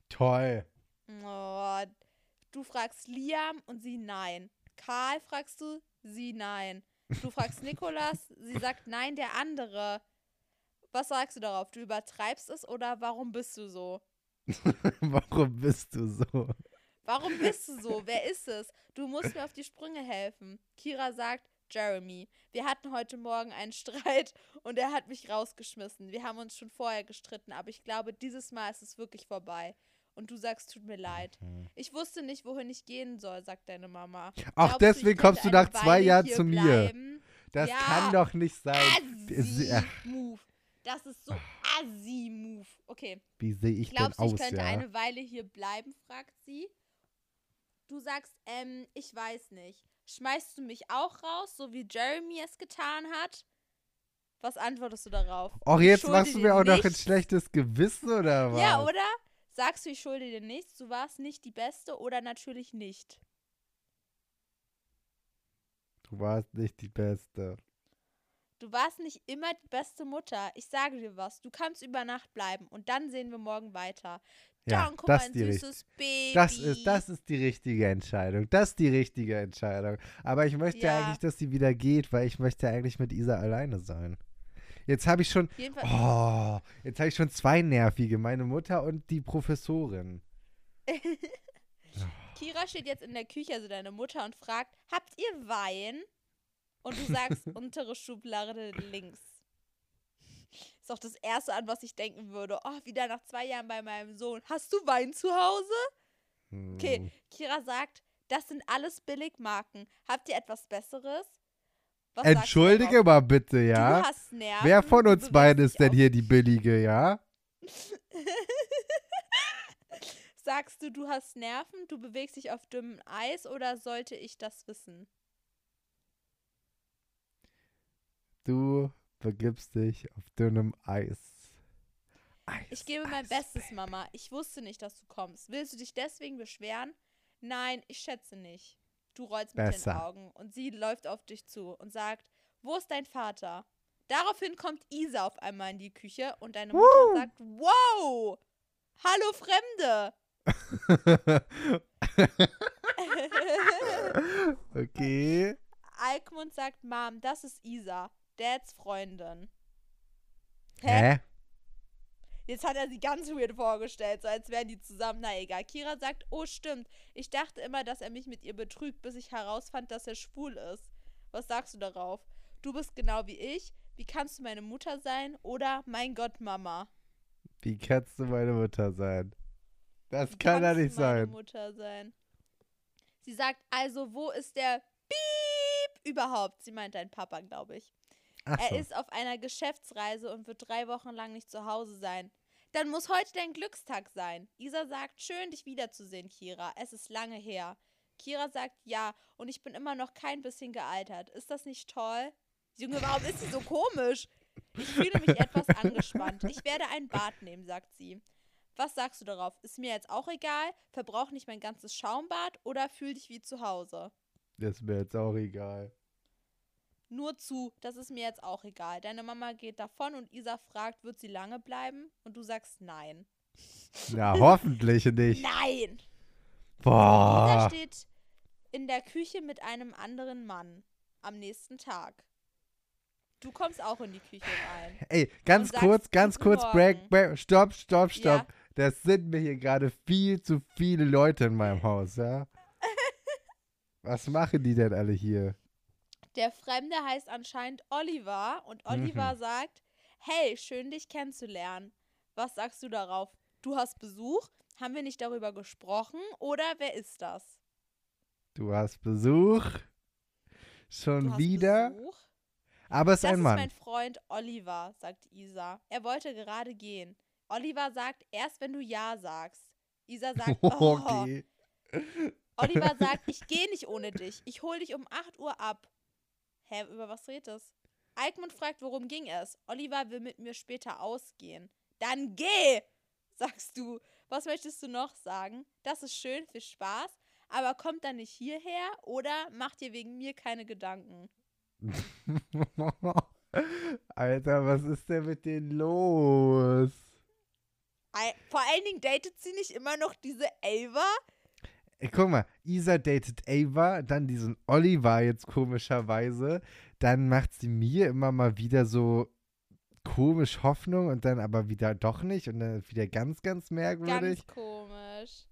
Toll. Oh, du fragst Liam und sie nein. Karl fragst du, sie nein. Du fragst Nikolas, sie sagt nein, der andere. Was sagst du darauf? Du übertreibst es oder warum bist du so? <laughs> Warum bist du so? Warum bist du so? Wer ist es? Du musst mir auf die Sprünge helfen. Kira sagt, Jeremy, wir hatten heute Morgen einen Streit und er hat mich rausgeschmissen. Wir haben uns schon vorher gestritten, aber ich glaube, dieses Mal ist es wirklich vorbei. Und du sagst, tut mir leid. Ich wusste nicht, wohin ich gehen soll, sagt deine Mama. Ach, Glaubst du, ich deswegen könnte kommst du nach zwei Weile Jahren zu mir. bleiben? Das Ja. kann doch nicht sein. Assi-Move. Das ist so Assi-Move. Okay. Wie sehe ich Glaubst du, denn ich aus, könnte ja? eine Weile hier bleiben, fragt sie. Du sagst, ähm, ich weiß nicht. Schmeißt du mich auch raus, so wie Jeremy es getan hat? Was antwortest du darauf? Och, Ich jetzt machst du mir auch noch ein schlechtes Gewissen, oder was? Ja, oder? Sagst du, ich schulde dir nichts, du warst nicht die Beste oder natürlich nicht? Du warst nicht die Beste. Du warst nicht immer die beste Mutter. Ich sage dir was, du kannst über Nacht bleiben und dann sehen wir morgen weiter. Ja, Danke, das mein ist die richt- süßes Baby. Das ist, das ist die richtige Entscheidung. Das ist die richtige Entscheidung. Aber ich möchte Ja. eigentlich, dass sie wieder geht, weil ich möchte eigentlich mit Isa alleine sein. Jetzt habe ich schon, oh, jetzt habe ich schon zwei nervige, meine Mutter und die Professorin. <laughs> Kira steht jetzt in der Küche, also deine Mutter, und fragt, habt ihr Wein? Und du sagst, <laughs> untere Schublade links. Ist auch das Erste, an was ich denken würde. Oh, wieder nach zwei Jahren bei meinem Sohn. Hast du Wein zu Hause? Okay, Hm. Kira sagt, das sind alles Billigmarken. Habt ihr etwas Besseres? Was Entschuldige mal bitte, ja? Du hast Nerven. Wer von uns beiden ist denn hier die billige, ja? <laughs> Sagst du, du hast Nerven, du bewegst dich auf dünnem Eis oder sollte ich das wissen? Du begibst dich auf dünnem Eis. Eis Ich gebe mein Eis, Bestes, Baby. Mama. Ich wusste nicht, dass du kommst. Willst du dich deswegen beschweren? Nein, ich schätze nicht. Du rollst mit den Besser. Augen und sie läuft auf dich zu und sagt, wo ist dein Vater? Daraufhin kommt Isa auf einmal in die Küche und deine Mutter sagt, wow, hallo Fremde. <laughs> okay. Alkmund sagt, Mom, das ist Isa, Dads Freundin. Hä? Jetzt hat er sie ganz weird vorgestellt, so als wären die zusammen. Na egal. Kira sagt, oh stimmt, ich dachte immer, dass er mich mit ihr betrügt, bis ich herausfand, dass er schwul ist. Was sagst du darauf? Du bist genau wie ich. Wie kannst du meine Mutter sein? Oder mein Gott, Mama. Wie kannst du meine Mutter sein? Das Wie kann kannst nicht du meine sein. Mutter sein. Sie sagt also, wo ist der Piep überhaupt? Sie meint dein Papa, glaube ich. Er so. ist auf einer Geschäftsreise und wird drei Wochen lang nicht zu Hause sein. Dann muss heute dein Glückstag sein. Isa sagt, schön, dich wiederzusehen, Kira. Es ist lange her. Kira sagt, ja, und ich bin immer noch kein bisschen gealtert. Ist das nicht toll? Junge, warum ist sie so komisch? Ich fühle mich etwas angespannt. Ich werde ein Bad nehmen, sagt sie. Was sagst du darauf? Ist mir jetzt auch egal? Verbrauch nicht mein ganzes Schaumbad oder fühl dich wie zu Hause? Das ist mir jetzt auch egal. Nur zu, das ist mir jetzt auch egal. Deine Mama geht davon und Isa fragt, wird sie lange bleiben? Und du sagst nein. Na, hoffentlich nicht. Nein! Isa Boah. steht in der Küche mit einem anderen Mann am nächsten Tag. Du kommst auch in die Küche rein. Ey, ganz kurz, ganz "Guten kurz, break, Morgen." break, stopp, stopp, stopp. Ja. Das sind mir hier gerade viel zu viele Leute in meinem Haus, ja? <laughs> Was machen die denn alle hier? Der Fremde heißt anscheinend Oliver und Oliver Mhm. sagt, hey, schön dich kennenzulernen. Was sagst du darauf? Du hast Besuch? Haben wir nicht darüber gesprochen oder wer ist das? Du hast Besuch. Schon Du hast wieder. Besuch? Aber es ist Das ein ist Mann. mein Freund Oliver, sagt Isa. Er wollte gerade gehen. Oliver sagt, erst wenn du Ja sagst. Isa <laughs> sagt, oh. okay. Oliver sagt, ich gehe nicht ohne dich. Ich hol dich um 8 Uhr ab. Hä, über was redet es? Alkmund fragt, worum ging es. Oliver will mit mir später ausgehen. Dann geh, sagst du. Was möchtest du noch sagen? Das ist schön, viel Spaß. Aber kommt dann nicht hierher oder macht dir wegen mir keine Gedanken? <laughs> Alter, was ist denn mit denen los? Vor allen Dingen datet sie nicht immer noch diese Ava? Ey, guck mal, Isa datet Ava, dann diesen Oliver jetzt komischerweise. Dann macht sie mir immer mal wieder so komisch Hoffnung und dann aber wieder doch nicht und dann wieder ganz, ganz merkwürdig. Ganz komisch.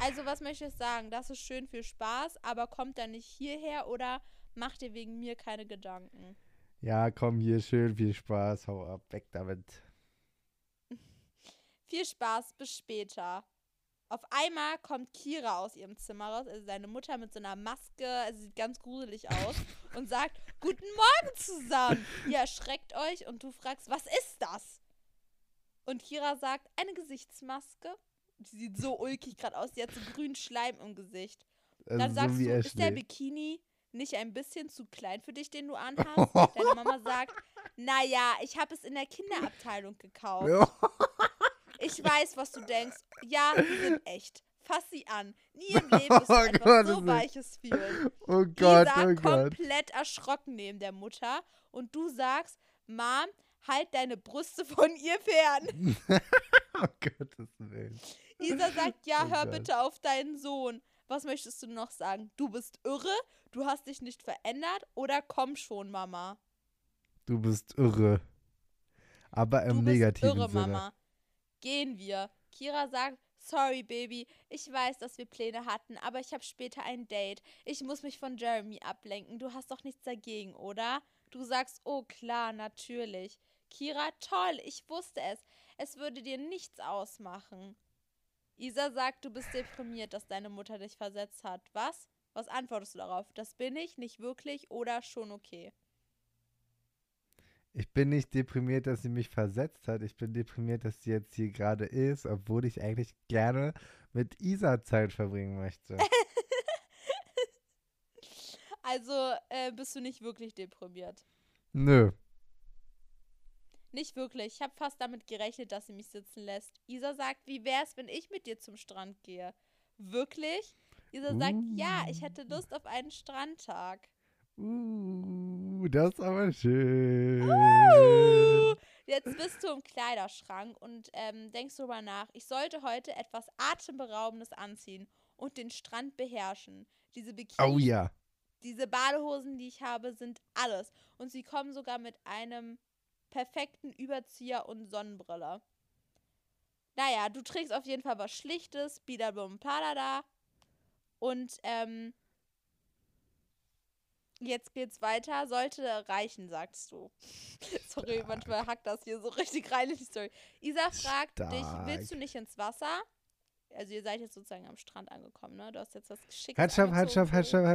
Also, was möchtest du sagen? Das ist schön viel Spaß, aber kommt dann nicht hierher oder macht dir wegen mir keine Gedanken? Ja, komm hier, schön viel Spaß, hau ab, weg damit. <laughs> Viel Spaß, bis später. Auf einmal kommt Kira aus ihrem Zimmer raus, also seine Mutter mit so einer Maske, also sieht ganz gruselig aus, <laughs> und sagt: Guten Morgen zusammen. Ihr erschreckt euch und du fragst: Was ist das? Und Kira sagt: Eine Gesichtsmaske. Die sieht so ulkig gerade aus, die hat so grünen Schleim im Gesicht. Also Dann sagst so du, ist der. Bikini nicht ein bisschen zu klein für dich, den du anhast? Deine <laughs> Mama sagt, naja, ich habe es in der Kinderabteilung gekauft. <laughs> Ich weiß, was du denkst. Ja, die sind echt. Fass sie an. Nie im <laughs> Leben wirst du Oh etwas Gott, so ist- Weiches fühlen. Oh Gott, Isa oh Gott. komplett erschrocken neben der Mutter und du sagst, Mom, halt deine Brüste von ihr fern. <laughs> oh Gottes Willen. Isa sagt, ja, Oh hör Gott. bitte auf deinen Sohn. Was möchtest du noch sagen? Du bist irre, du hast dich nicht verändert oder komm schon, Mama. Du bist irre. Aber im du bist negativen irre, Sinne. Mama. Gehen wir. Kira sagt, sorry, Baby, ich weiß, dass wir Pläne hatten, aber ich habe später ein Date. Ich muss mich von Jeremy ablenken. Du hast doch nichts dagegen, oder? Du sagst, oh klar, natürlich. Kira, toll, ich wusste es. Es würde dir nichts ausmachen. Isa sagt, du bist deprimiert, dass deine Mutter dich versetzt hat. Was? Was antwortest du darauf? Das bin ich, nicht wirklich oder schon okay? Ich bin nicht deprimiert, dass sie mich versetzt hat. Ich bin deprimiert, dass sie jetzt hier gerade ist, obwohl ich eigentlich gerne mit Isa Zeit verbringen möchte. <laughs> Also äh, bist du nicht wirklich deprimiert. Nö. Nicht wirklich. Ich habe fast damit gerechnet, dass sie mich sitzen lässt. Isa sagt, wie wär's, wenn ich mit dir zum Strand gehe? Wirklich? Isa sagt, ja, ich hätte Lust auf einen Strandtag. Uh, das ist aber schön. Uh, jetzt bist du im Kleiderschrank und ähm, denkst drüber nach. Ich sollte heute etwas Atemberaubendes anziehen und den Strand beherrschen. Diese Bikinis, Oh ja. diese Badehosen, die ich habe, sind alles. Und sie kommen sogar mit einem perfekten Überzieher und Sonnenbrille. Naja, du trägst auf jeden Fall was Schlichtes, Bidabum Padada. Und ähm, jetzt geht's weiter. Sollte reichen, sagst du. <laughs> Sorry, manchmal hackt das hier so <laughs> richtig rein in die Story. Isa fragt dich, willst Stark. du nicht ins Wasser? Also ihr seid jetzt sozusagen am Strand angekommen, ne? Du hast jetzt was geschickt. Halt, stopp, halt,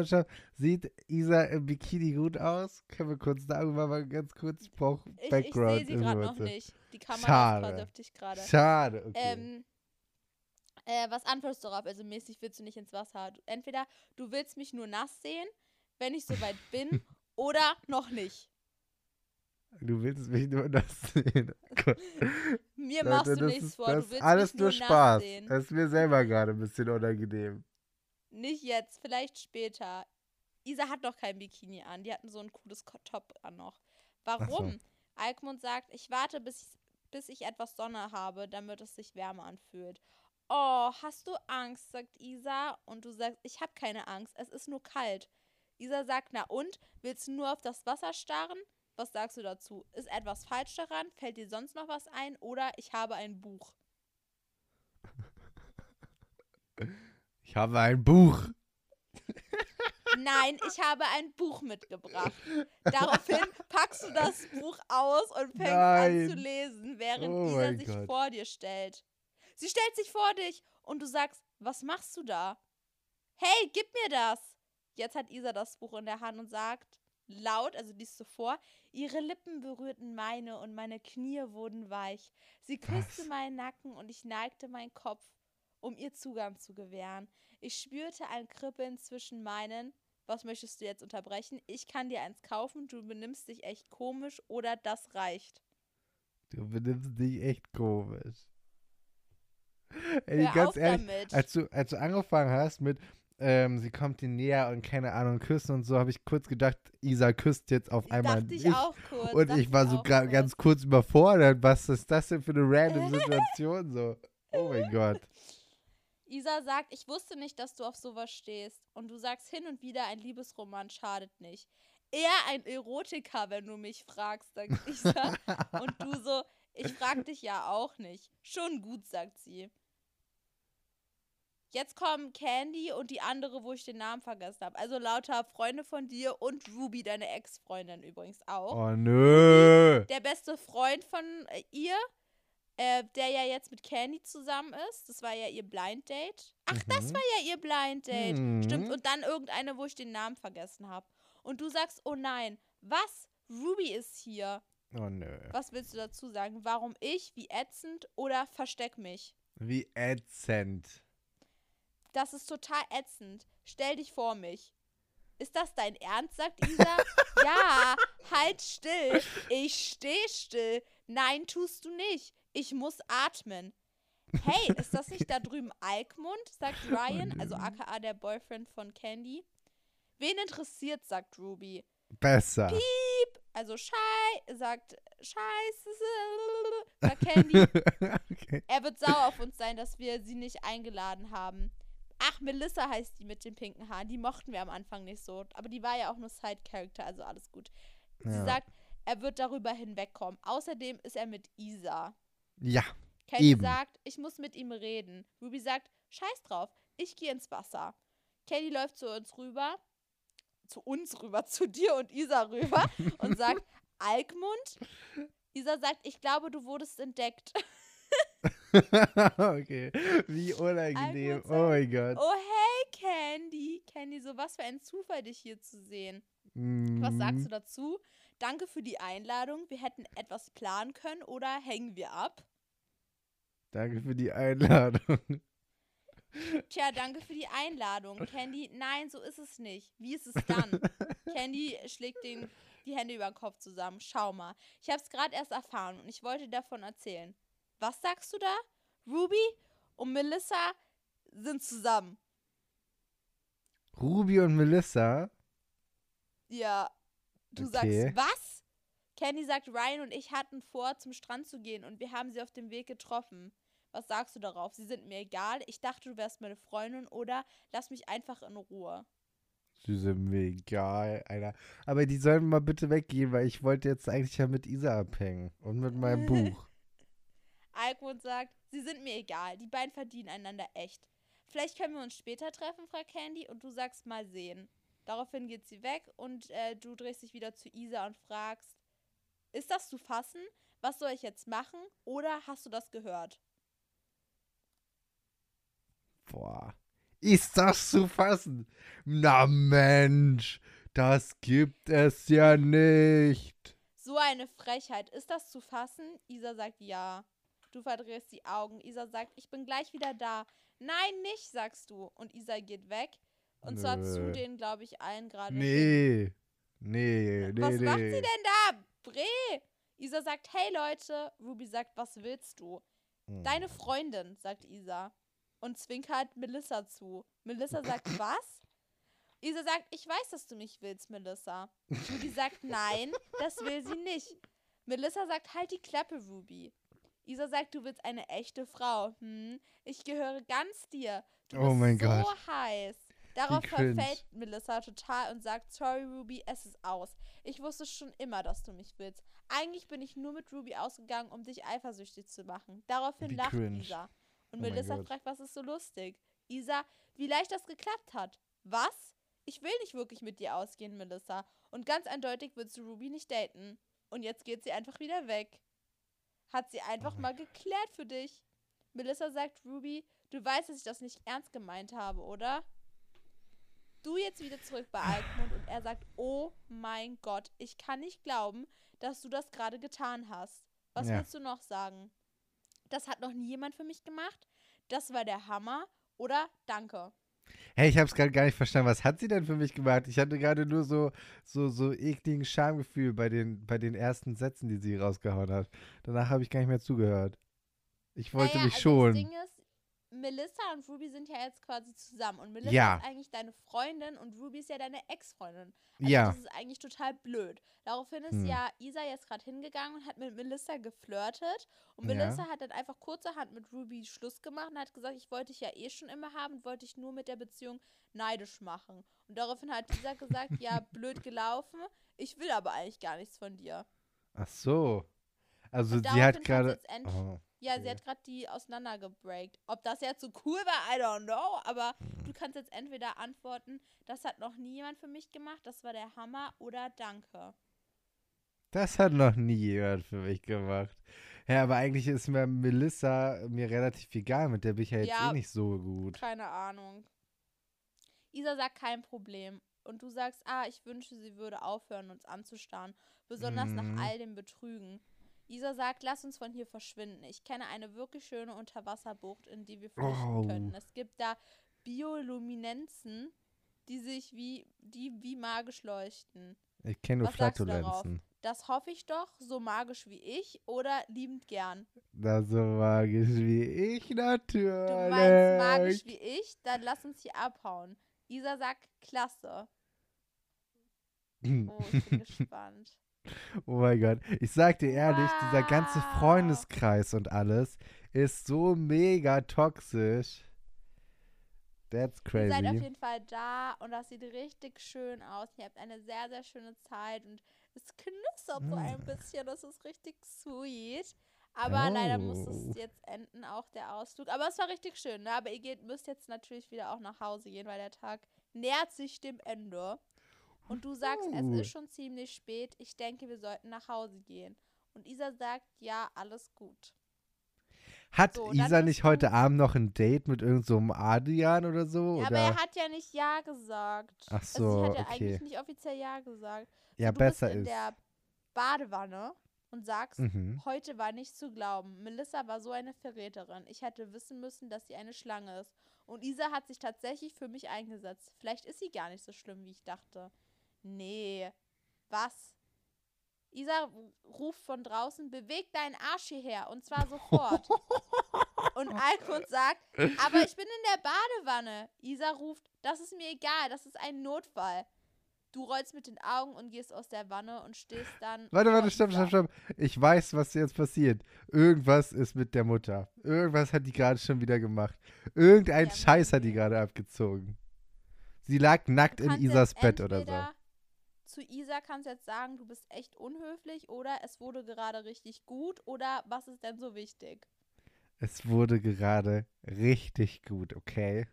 stopp. Sieht Isa im Bikini gut aus? Können wir kurz darüber mal ganz kurz? Ich brauche Ich, ich Background. sehe sie gerade noch nicht. Die Kamera Schade. versäuft dich gerade. Schade, okay. Ähm, äh, was antwortest du darauf? Also mäßig willst du nicht ins Wasser. Entweder du willst mich nur nass sehen, wenn ich soweit bin, oder noch nicht. du willst mich nur das sehen. <laughs> Mir Leute, machst du nichts ist, vor. Das Du willst alles mich nur nur Spaß. sehen. Das ist mir selber gerade ein bisschen unangenehm. Nicht jetzt, vielleicht später. Isa hat noch kein Bikini an. Die hatten so ein cooles Top an noch. Warum? Alkmund sagt, ich warte, bis, bis ich etwas Sonne habe, damit es sich wärmer anfühlt. Oh, hast du Angst, sagt Isa. Und du sagst, ich habe keine Angst, es ist nur kalt. Isa sagt, na und? Willst du nur auf das Wasser starren? Was sagst du dazu? Ist etwas falsch daran? Fällt dir sonst noch was ein? Oder ich habe ein Buch. <laughs> Ich habe ein Buch. Nein, ich habe ein Buch mitgebracht. Daraufhin <laughs> packst du das Buch aus und fängst an zu Nein. lesen, während Oh Isa sich Gott. vor dir stellt. Sie stellt sich vor dich und du sagst, was machst du da? Hey, gib mir das! Jetzt hat Isa das Buch in der Hand und sagt laut, also liest du vor, ihre Lippen berührten meine und meine Knie wurden weich. Sie küsste Was? meinen Nacken und ich neigte meinen Kopf, um ihr Zugang zu gewähren. Ich spürte ein Kribbeln zwischen meinen. Was möchtest du jetzt unterbrechen? Ich kann dir eins kaufen, du benimmst dich echt komisch oder das reicht. Du benimmst dich echt komisch. Ey, Hör ganz ehrlich, damit. als du, als du angefangen hast mit, ähm, sie kommt dir näher und keine Ahnung, küssen und so, habe ich kurz gedacht, Isa küsst jetzt auf einmal dachte ich auch kurz. Und ich war so kurz. ganz kurz überfordert. Was ist das denn für eine random <laughs> Situation so? Oh mein Gott. Isa sagt, ich wusste nicht, dass du auf sowas stehst. Und du sagst hin und wieder, ein Liebesroman schadet nicht. Eher ein Erotiker, wenn du mich fragst, sagt Isa. <laughs> und du so, ich frag dich ja auch nicht. Schon gut, sagt sie. Jetzt kommen Candy und die andere, wo ich den Namen vergessen habe. Also lauter Freunde von dir und Ruby, deine Ex-Freundin übrigens auch. Oh nö. Der beste Freund von äh, ihr, äh, der ja jetzt mit Candy zusammen ist. Das war ja ihr Blind Date. Ach, das Mhm. war ja ihr Blind Date. Stimmt. Mhm. Und dann irgendeine, wo ich den Namen vergessen habe. Und du sagst, oh nein, was? Ruby ist hier. Oh nö. Was willst du dazu sagen? Warum ich? Wie ätzend? Oder versteck mich? Wie ätzend. Das ist total ätzend. Stell dich vor mich. Ist das dein Ernst? sagt Isa. <laughs> ja, halt still. Ich steh still. Nein, tust du nicht. Ich muss atmen. Hey, ist das nicht da drüben Alkmund? sagt <laughs> Ryan, also aka der Boyfriend von Candy. Wen interessiert, sagt Ruby. Besser. Also Schei, sagt Scheiße, <laughs> sagt Candy. okay. Er wird sauer auf uns sein, dass wir sie nicht eingeladen haben. Ach, Melissa heißt die mit den pinken Haaren. Die mochten wir am Anfang nicht so. Aber die war ja auch nur Side-Character, also alles gut. Sie Ja. sagt, er wird darüber hinwegkommen. Außerdem ist er mit Isa. Ja. Candy Eben. sagt, ich muss mit ihm reden. Ruby sagt, scheiß drauf, ich gehe ins Wasser. Candy läuft zu uns rüber, zu uns rüber, <laughs> zu dir und Isa rüber und <laughs> sagt, Alkmund? Isa sagt, ich glaube, du wurdest entdeckt. <laughs> <laughs> okay. Wie unangenehm. Oh mein Gott. Oh, hey, Candy. Candy, so was für ein Zufall, dich hier zu sehen. Was sagst Mhm. du dazu? Danke für die Einladung. Wir hätten etwas planen können oder hängen wir ab? Danke für die Einladung. <laughs> Tja, danke für die Einladung. Candy, nein, so ist es nicht. Wie ist es dann? <laughs> Candy schlägt den, die Hände über den Kopf zusammen. Schau mal. Ich habe es gerade erst erfahren und ich wollte davon erzählen. Was sagst du da? Ruby und Melissa sind zusammen. Ruby und Melissa. Ja. Du Okay. sagst, was? Candy sagt, Ryan und ich hatten vor, zum Strand zu gehen und wir haben sie auf dem Weg getroffen. Was sagst du darauf? Sie sind mir egal. Ich dachte, du wärst meine Freundin oder lass mich einfach in Ruhe. Sie sind mir egal, Alter. Aber die sollen mal bitte weggehen, weil ich wollte jetzt eigentlich ja mit Isa abhängen. Und mit meinem <laughs> Buch. Alkmund sagt, sie sind mir egal. Die beiden verdienen einander echt. Vielleicht können wir uns später treffen, fragt Candy, und du sagst mal sehen. Daraufhin geht sie weg und äh, du drehst dich wieder zu Isa und fragst, ist das zu fassen? Was soll ich jetzt machen? Oder hast du das gehört? Boah. Ist das zu fassen? Na Mensch, das gibt es ja nicht. So eine Frechheit. Ist das zu fassen? Isa sagt ja. Du verdrehst die Augen. Isa sagt, ich bin gleich wieder da. Nein, nicht, sagst du. Und Isa geht weg. Und zwar zu Nö. den, glaube ich, allen gerade. Nee. Nee, nee, Was nee. macht sie denn da? Bre! Isa sagt, hey Leute. Ruby sagt, was willst du? Hm. Deine Freundin, sagt Isa. Und zwinkert Melissa zu. Melissa sagt, <clears throat> was? Isa sagt, ich weiß, dass du mich willst, Melissa. Ruby sagt, nein, das will sie nicht. Melissa sagt, halt die Klappe, Ruby. Isa sagt, du willst eine echte Frau. Hm, ich gehöre ganz dir. Du Oh bist mein so Gott. heiß. Darauf verfällt Melissa total und sagt, sorry, Ruby, es ist aus. Ich wusste schon immer, dass du mich willst. Eigentlich bin ich nur mit Ruby ausgegangen, um dich eifersüchtig zu machen. Daraufhin Wie lacht cringe. Isa. Und Oh Melissa fragt, was ist so lustig? Isa, wie leicht das geklappt hat. Was? Ich will nicht wirklich mit dir ausgehen, Melissa. Und ganz eindeutig willst du Ruby nicht daten. Und jetzt geht sie einfach wieder weg. Hat sie einfach Oh mal geklärt für dich. Melissa sagt, Ruby, du weißt, dass ich das nicht ernst gemeint habe, oder? Du jetzt wieder zurück bei Alkmund und er sagt, oh mein Gott, ich kann nicht glauben, dass du das gerade getan hast. Was Ja. willst du noch sagen? Das hat noch nie jemand für mich gemacht. Das war der Hammer. Oder danke. Hey, ich hab's gerade gar nicht verstanden. Was hat sie denn für mich gemacht? Ich hatte gerade nur so, so, so ekligen Schamgefühl bei den, bei den ersten Sätzen, die sie rausgehauen hat. Danach habe ich gar nicht mehr zugehört. Ich wollte naja, mich also schon. Das Ding ist, Melissa und Ruby sind ja jetzt quasi zusammen. Und Melissa Ja. ist eigentlich deine Freundin und Ruby ist ja deine Ex-Freundin. Also ja. Das ist eigentlich total blöd. Daraufhin ist Hm. ja Isa jetzt gerade hingegangen und hat mit Melissa geflirtet. Und Ja. Melissa hat dann einfach kurzerhand mit Ruby Schluss gemacht und hat gesagt, ich wollte dich ja eh schon immer haben und wollte dich nur mit der Beziehung neidisch machen. Und daraufhin hat Isa gesagt, ja, <laughs> blöd gelaufen. Ich will aber eigentlich gar nichts von dir. Ach so. Also sie hat gerade. Oh. Ja, sie hat gerade die auseinandergebreakt. Ob das jetzt so cool war, I don't know. Aber Hm. du kannst jetzt entweder antworten, das hat noch nie jemand für mich gemacht, das war der Hammer, oder danke. Das hat noch nie jemand für mich gemacht. Ja, aber eigentlich ist mir Melissa mir relativ egal. Mit der bin ich ja jetzt Ja. eh nicht so gut. Keine Ahnung. Isa sagt kein Problem. Und du sagst, ah, ich wünsche, sie würde aufhören, uns anzustarren. Besonders Mhm. nach all dem Betrügen. Isa sagt, lass uns von hier verschwinden. Ich kenne eine wirklich schöne Unterwasserbucht, in die wir flüchten Oh. können. Es gibt da Bioluminenzen, die sich wie, die wie magisch leuchten. Ich kenne nur? Flatulenzen. Das hoffe ich doch, so magisch wie ich oder liebend gern. Das so magisch wie ich natürlich. Du meinst magisch wie ich? Dann lass uns hier abhauen. Isa sagt, klasse. <laughs> Oh, ich bin gespannt. Oh mein Gott. Ich sag dir ehrlich, dieser ganze Wow. Freundeskreis und alles ist so mega toxisch. That's Ihr seid auf crazy. jeden Fall da und das sieht richtig schön aus. Ihr habt eine sehr, sehr schöne Zeit und es knistert so ein Mm. bisschen. Das ist richtig sweet. Aber leider muss Oh. es jetzt enden, auch der Ausflug. Aber es war richtig schön, ne? Aber ihr geht, müsst jetzt natürlich wieder auch nach Hause gehen, weil der Tag nähert sich dem Ende. Und du sagst, Uh. es ist schon ziemlich spät. Ich denke, wir sollten nach Hause gehen. Und Isa sagt, ja, alles gut. Hat So, Isa nicht heute Abend noch ein Date mit irgendeinem so Adrian oder so? Ja, oder? aber er hat ja nicht Ja gesagt. Ach also so, sie hat ja okay. eigentlich nicht offiziell Ja gesagt. ja, du besser bist in ist. der Badewanne und sagst, Mhm. heute war nicht zu glauben. Melissa war so eine Verräterin. Ich hätte wissen müssen, dass sie eine Schlange ist. Und Isa hat sich tatsächlich für mich eingesetzt. Vielleicht ist sie gar nicht so schlimm, wie ich dachte. Nee. Was? Isa ruft von draußen, beweg deinen Arsch hierher. Und zwar sofort. <laughs> und Alkmund sagt, aber ich bin in der Badewanne. Isa ruft, das ist mir egal, das ist ein Notfall. Du rollst mit den Augen und gehst aus der Wanne und stehst dann. Warte, warte, stopp, stopp, stopp. Ich weiß, was jetzt passiert. Irgendwas ist mit der Mutter. Irgendwas hat die gerade schon wieder gemacht. Irgendein Ja, Scheiß hat die gerade abgezogen. Sie lag nackt in Isas Bett oder so. Zu Isa kannst du jetzt sagen, du bist echt unhöflich oder es wurde gerade richtig gut oder was ist denn so wichtig? Es wurde gerade richtig gut, okay?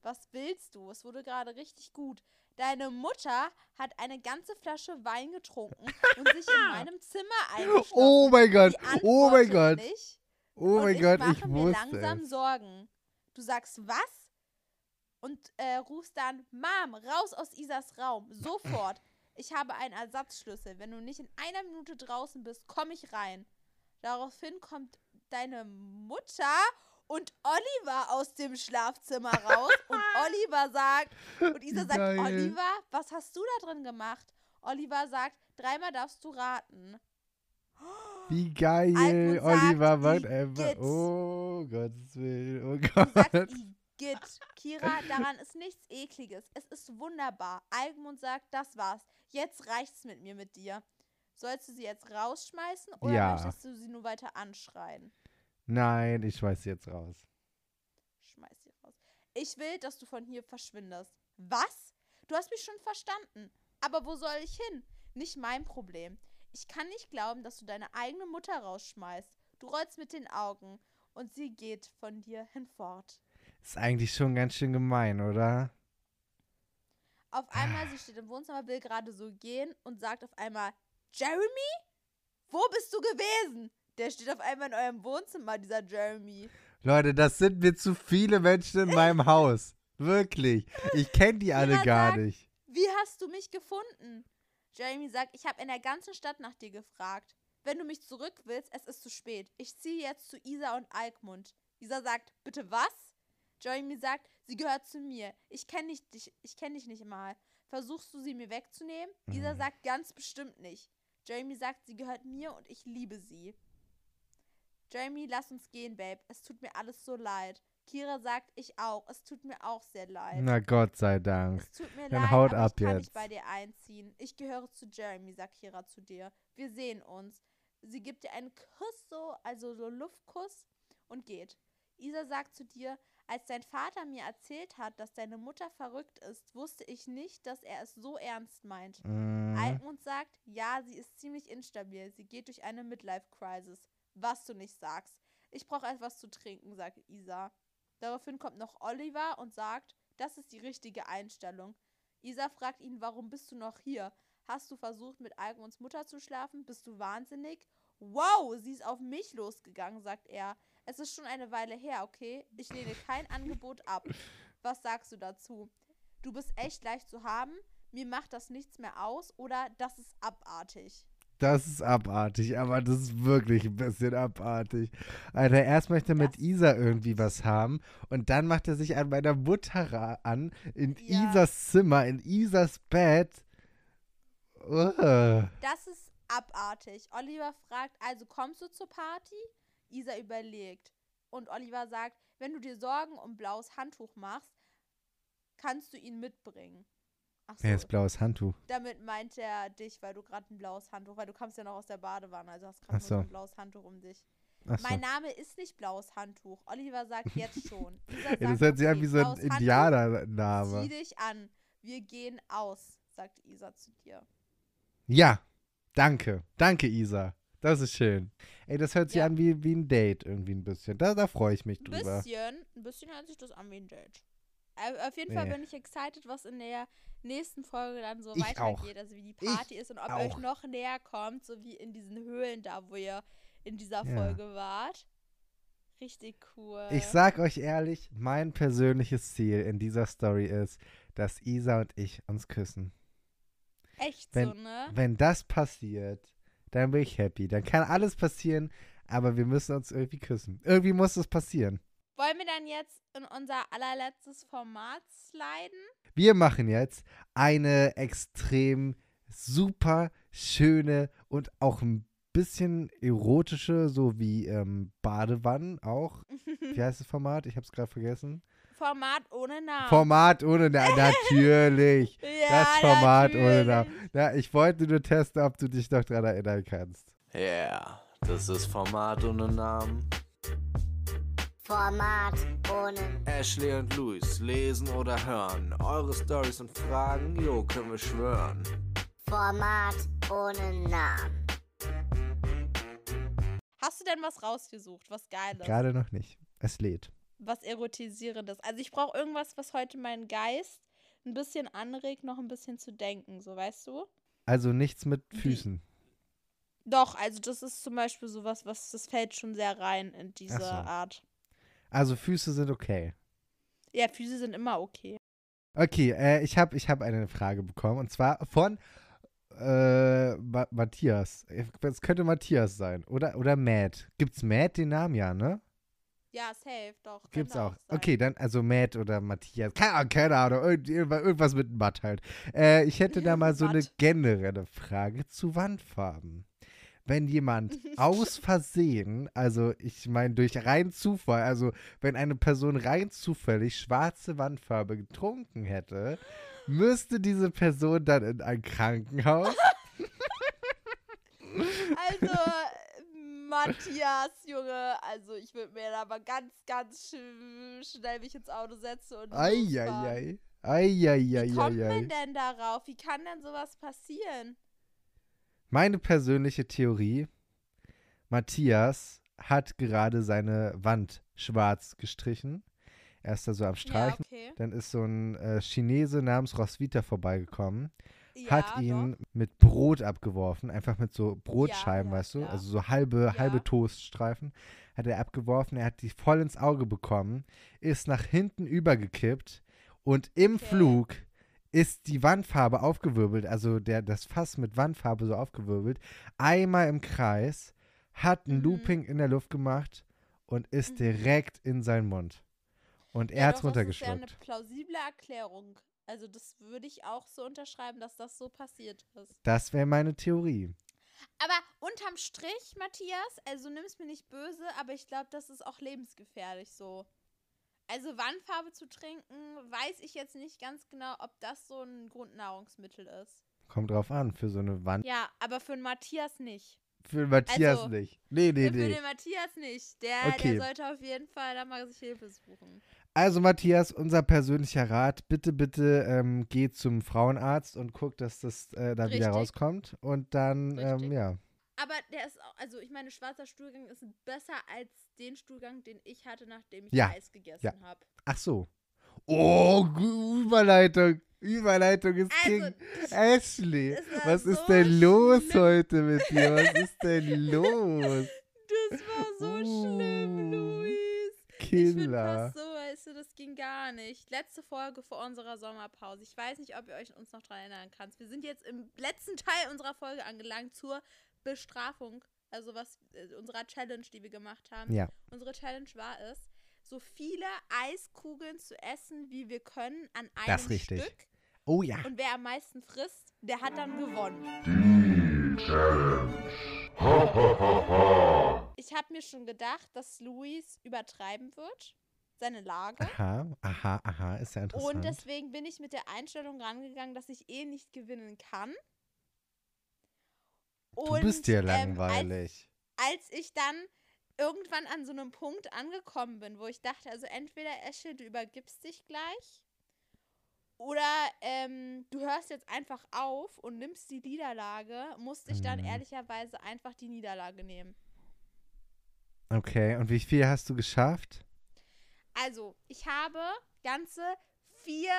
Was willst du? Es wurde gerade richtig gut. Deine Mutter hat eine ganze Flasche Wein getrunken und sich in <laughs> meinem Zimmer eingeschlossen. Oh mein Gott, oh mein Gott, nicht oh mein ich Gott, mache ich mir langsam es. Sorgen. Du sagst was? Und äh, rufst dann, Mom, raus aus Isas Raum, sofort. Ich habe einen Ersatzschlüssel. Wenn du nicht in einer Minute draußen bist, komme ich rein. Daraufhin kommt deine Mutter und Oliver aus dem Schlafzimmer raus. <laughs> und Oliver sagt, und Isa sagt, geil. Oliver, was hast du da drin gemacht? Oliver sagt, dreimal darfst du raten. Wie geil, Oliver sagt, macht einfach. Oh Gottes Willen, oh Du sagst, Igitt. Kira, daran ist nichts Ekliges. Es ist wunderbar. Algmund sagt, das war's. Jetzt reicht's mit mir mit dir. Sollst du sie jetzt rausschmeißen oder Ja. möchtest du sie nur weiter anschreien? Nein, ich schmeiß sie jetzt raus. Schmeiß sie raus. Ich will, dass du von hier verschwindest. Was? Du hast mich schon verstanden. Aber wo soll ich hin? Nicht mein Problem. Ich kann nicht glauben, dass du deine eigene Mutter rausschmeißt. Du rollst mit den Augen und sie geht von dir hinfort. Ist eigentlich schon ganz schön gemein, oder? Auf einmal, sie steht im Wohnzimmer, will gerade so gehen und sagt auf einmal, Jeremy? Wo bist du gewesen? Der steht auf einmal in eurem Wohnzimmer, dieser Jeremy. Leute, das sind mir zu viele Menschen in meinem <laughs> Haus. Wirklich. Ich kenne die alle Jeder gar sagt- nicht. Wie hast du mich gefunden? Jeremy sagt, ich habe in der ganzen Stadt nach dir gefragt. Wenn du mich zurück willst, es ist zu spät. Ich ziehe jetzt zu Isa und Alkmund. Isa sagt, bitte was? Jeremy sagt, sie gehört zu mir. Ich kenne dich, ich kenn dich nicht mal. Versuchst du sie mir wegzunehmen? Isa Mhm. sagt, ganz bestimmt nicht. Jeremy sagt, sie gehört mir und ich liebe sie. Jeremy, lass uns gehen, Babe. Es tut mir alles so leid. Kira sagt, ich auch. Es tut mir auch sehr leid. Na Gott sei Dank. Es tut mir Dann leid, haut aber ab ich kann jetzt. nicht bei dir einziehen. Ich gehöre zu Jeremy, sagt Kira zu dir. Wir sehen uns. Sie gibt dir einen Kuss so, also so Luftkuss und geht. Isa sagt zu dir, als dein Vater mir erzählt hat, dass deine Mutter verrückt ist, wusste ich nicht, dass er es so ernst meint. Mhm. Alkmund sagt, ja, sie ist ziemlich instabil. Sie geht durch eine Midlife-Crisis. Was du nicht sagst. Ich brauche etwas zu trinken, sagt Isa. Daraufhin kommt noch Oliver und sagt, das ist die richtige Einstellung. Isa fragt ihn, warum bist du noch hier? Hast du versucht, mit Alkmunds Mutter zu schlafen? Bist du wahnsinnig? Wow, sie ist auf mich losgegangen, sagt er. Es ist schon eine Weile her, okay? Ich lehne kein <laughs> Angebot ab. Was sagst du dazu? Du bist echt leicht zu haben? Mir macht das nichts mehr aus oder das ist abartig. Das ist abartig, aber das ist wirklich ein bisschen abartig. Alter, erst möchte er mit Das- Isa irgendwie was haben und dann macht er sich an meiner Mutter an, in Ja. Isas Zimmer, in Isas Bett. Ugh. Das ist abartig. Oliver fragt, also kommst du zur Party? Isa überlegt. Und Oliver sagt, wenn du dir Sorgen um blaues Handtuch machst, kannst du ihn mitbringen. Ach so, Wer ist blaues Handtuch? damit meint er dich, weil du gerade ein blaues Handtuch, weil du kommst ja noch aus der Badewanne, also hast gerade so. so ein blaues Handtuch um dich. Achso. Mein Name ist nicht blaues Handtuch. Oliver sagt <laughs> jetzt schon. Ja, das sagt, hört sich an wie so ein Handtuch, Zieh Indianername. dich an. Wir gehen aus, sagt Isa zu dir. Ja, danke. Danke, Isa. Das ist schön. Ey, das hört sich Ja. an wie, wie ein Date irgendwie ein bisschen. Da, da freue ich mich Ein drüber. bisschen, ein bisschen hört sich das an wie ein Date. Auf jeden Fall Nee. bin ich excited, was in der nächsten Folge dann so Ich weitergeht. Also wie die Ich Party ist und ob ihr auch. euch noch näher kommt, so wie in diesen Höhlen da, wo ihr in dieser Ja. Folge wart. Richtig cool. Ich sag euch ehrlich, mein persönliches Ziel in dieser Story ist, dass Isa und ich uns küssen. Echt wenn- so, ne? Wenn das passiert, dann bin ich happy. Dann kann alles passieren, aber wir müssen uns irgendwie küssen. Irgendwie muss es passieren. Wollen wir dann jetzt in unser allerletztes Format sliden? Wir machen jetzt eine extrem super schöne und auch ein bisschen erotische, so wie ähm, Badewannen auch. <laughs> Wie heißt das Format? Ich hab's gerade vergessen. Format ohne Namen. Format ohne Namen. <laughs> Natürlich. ja, das Format ohne natürlich. Namen. Ja, ich wollte nur testen, ob du dich noch dran erinnern kannst. Yeah, das ist Format ohne Namen. Format ohne Ashley und Luis lesen oder hören. Eure Stories und Fragen, jo, können wir schwören. Format ohne Namen. Hast du denn was rausgesucht, was Geiles? Gerade noch nicht. Es lädt. Was Erotisierendes. Also ich brauche irgendwas, was heute meinen Geist ein bisschen anregt, noch ein bisschen zu denken, so weißt du? Also nichts mit? Füßen. Doch, also das ist zum Beispiel sowas, was das fällt schon sehr rein in diese so. Art. Also Füße sind okay. Ja, Füße sind immer okay. Okay, äh, ich habe ich hab eine Frage bekommen und zwar von äh, Ma Matthias. Es könnte Matthias sein oder, oder Matt. Gibt's Matt den Namen ja, ne? Ja, safe, doch. Gibt's auch. sein. Okay, dann also Matt oder Matthias. Keine, Ahnung, keine Ahnung. irgend- Irgendwas, mit Matt halt. Äh, ich hätte da mal so eine generelle Frage zu Wandfarben. Wenn jemand <laughs> aus Versehen, also ich meine durch rein Zufall, also wenn eine Person rein zufällig schwarze Wandfarbe getrunken hätte, müsste diese Person dann in ein Krankenhaus? <laughs> Also, Matthias, Junge, also ich würde mir da mal ganz, ganz sch schnell mich ins Auto setzen und losfahren. Eieiei. Wie kommt Eieiei. man denn darauf? Wie kann denn sowas passieren? Meine persönliche Theorie: Matthias hat gerade seine Wand schwarz gestrichen. Er ist da so am Streichen. Ja, okay. Dann ist so ein äh, Chinese namens Roswitha vorbeigekommen, Ja, hat doch. ihn mit Brot abgeworfen, einfach mit so Brotscheiben, ja, weißt du, also so halbe, halbe. Toaststreifen, hat er abgeworfen, er hat die voll ins Auge bekommen, ist nach hinten übergekippt und im Okay. Flug ist die Wandfarbe aufgewirbelt, also der, das Fass mit Wandfarbe so aufgewirbelt, einmal im Kreis, hat ein Mhm. Looping in der Luft gemacht und ist Mhm. direkt in seinen Mund. Und er Ja, hat's doch, Das ist ja runtergeschluckt. eine plausible Erklärung. Also das würde ich auch so unterschreiben, dass das so passiert ist. Das wäre meine Theorie. Aber unterm Strich, Matthias, also nimm's mir nicht böse, aber ich glaube, das ist auch lebensgefährlich so. Also Wandfarbe zu trinken, weiß ich jetzt nicht ganz genau, ob das so ein Grundnahrungsmittel ist. Kommt drauf an, für so eine Wand. Ja, aber für den Matthias nicht. Für Matthias Also, nicht. Nee, nee, Für nee. den Matthias nicht. Der, Okay. der sollte auf jeden Fall da mal sich Hilfe suchen. Also Matthias, unser persönlicher Rat, bitte, bitte ähm, geh zum Frauenarzt und guck, dass das äh, da wieder Richtig. rauskommt. Und dann, ähm, ja. Aber der ist auch, also ich meine, schwarzer Stuhlgang ist besser als den Stuhlgang, den ich hatte, nachdem ich Ja, Eis gegessen ja. habe. Ach so. Oh, Überleitung. Überleitung ist Also, King. Ashley, war was so ist denn los schlimm. heute mit dir? Was <laughs> ist denn los? Das war so schlimm, Uh, Luis. Ich finde Killer. das so, du, das ging gar nicht. Letzte Folge vor unserer Sommerpause. Ich weiß nicht, ob ihr euch uns noch daran erinnern könnt. Wir sind jetzt im letzten Teil unserer Folge angelangt zur Bestrafung. Also was äh, unserer Challenge, die wir gemacht haben. Ja. Unsere Challenge war es, so viele Eiskugeln zu essen, wie wir können, an einem Das ist richtig. Stück. Oh ja. Und wer am meisten frisst, der hat dann gewonnen. Ich habe mir schon gedacht, dass Luis übertreiben wird, seine Lage. Aha, aha, aha, ist ja interessant. Und deswegen bin ich mit der Einstellung rangegangen, dass ich eh nicht gewinnen kann. du bist ja ähm, langweilig. als, als ich dann irgendwann an so einem Punkt angekommen bin, wo ich dachte, also entweder Esche, du übergibst dich gleich oder ähm, du hörst jetzt einfach auf und nimmst die Niederlage, musste ich dann Mhm. ehrlicherweise einfach die Niederlage nehmen. Okay, und wie viel hast du geschafft? Also, ich habe ganze vier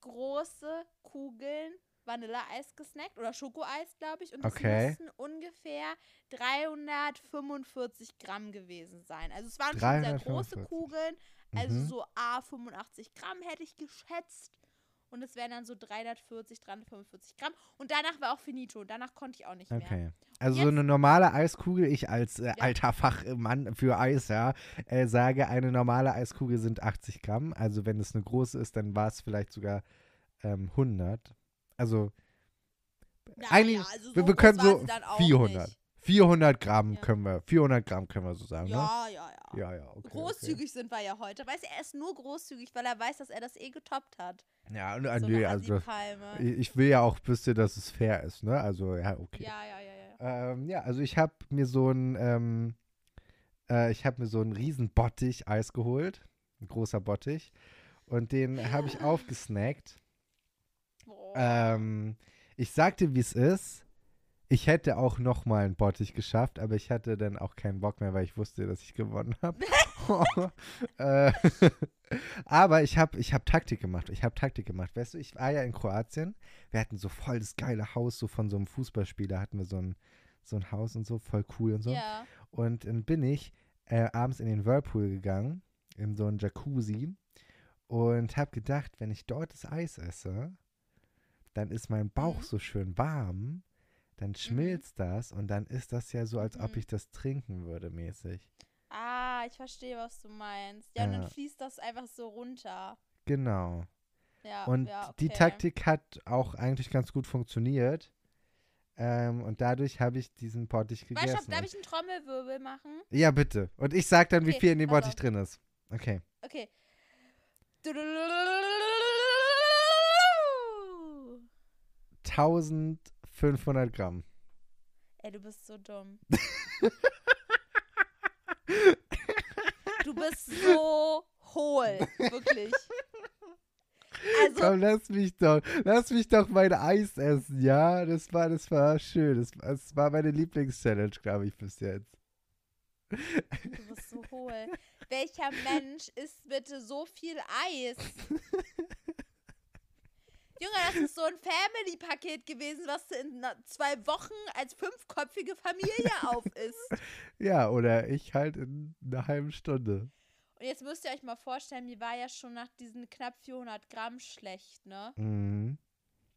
große Kugeln Vanilleeis gesnackt oder Schokoeis, glaube ich. Und das Okay. müssten ungefähr 345 Gramm gewesen sein. Also es waren schon sehr große 345. Kugeln. Also Mhm. so A 85 Gramm hätte ich geschätzt. Und es wären dann so 340, 345 Gramm. Und danach war auch finito. Danach konnte ich auch nicht mehr. Okay. Also so jetzt- eine normale Eiskugel, ich als äh, alter Fachmann für Eis, ja, äh, sage, eine normale Eiskugel sind 80 Gramm. Also wenn es eine große ist, dann war es vielleicht sogar ähm, 100. Also Ja, eigentlich, ja, also wir, so wir groß können so sie dann auch 400. nicht. 400 Gramm Ja. können wir, 400 Gramm können wir so sagen, Ja, ja, ja. ne? Ja, ja, okay. Großzügig sind wir ja heute. Weißt du, er ist nur großzügig, weil er weiß, dass er das eh getoppt hat. Okay. Ja, und, äh, so nee, also ich will ja auch wissen, dass es fair ist, ne? Also, ja, okay. Ja, ja, ja, ja. Ähm, ja, also ich habe mir so ein, ähm, äh, ich habe mir so einen riesen Bottich Eis geholt, ein großer Bottich, und den habe ich <laughs> aufgesnackt. Boah. Ähm, ich sagte, wie es ist. Ich hätte auch noch mal einen Bottich geschafft, aber ich hatte dann auch keinen Bock mehr, weil ich wusste, dass ich gewonnen habe. <laughs> <laughs> äh, <laughs> aber ich habe ich hab Taktik gemacht. Ich habe Taktik gemacht. Weißt du, ich war ja in Kroatien. Wir hatten so voll das geile Haus, so von so einem Fußballspieler hatten wir so ein, so ein Haus und so, voll cool und so. Ja. Und dann bin ich äh, abends in den Whirlpool gegangen, in so einen Jacuzzi und habe gedacht, wenn ich dort das Eis esse, dann ist mein Bauch Mhm. so schön warm, dann schmilzt das und dann ist das ja so, als ob Mhm. ich das trinken würde mäßig. Ah, ich verstehe, was du meinst. Ja, und Ja. dann fließt das einfach so runter. Genau. Ja, Und ja, die okay. Taktik hat auch eigentlich ganz gut funktioniert. Ähm, und dadurch habe ich diesen Bottich Weißt du, gegessen. darf Und- ich einen Trommelwirbel machen? ja, bitte. Und ich sag dann, wie Okay, viel in dem Bottich drin ist. Okay. Okay. 1500 Gramm. Ey, du bist so dumm. <laughs> du bist so hohl, wirklich. Also, Komm, lass mich doch, lass mich doch mein Eis essen, ja? Das war, das war schön. Das, das war meine Lieblingschallenge, glaube ich, bis jetzt. du bist so hohl. Welcher Mensch isst bitte so viel Eis? <laughs> Junge, das ist so ein Family-Paket gewesen, was du in zwei Wochen als fünfköpfige Familie <laughs> auf isst. Ja, oder ich halt in einer halben Stunde. Und jetzt müsst ihr euch mal vorstellen, mir war ja schon nach diesen knapp 400 Gramm schlecht, ne? Mhm.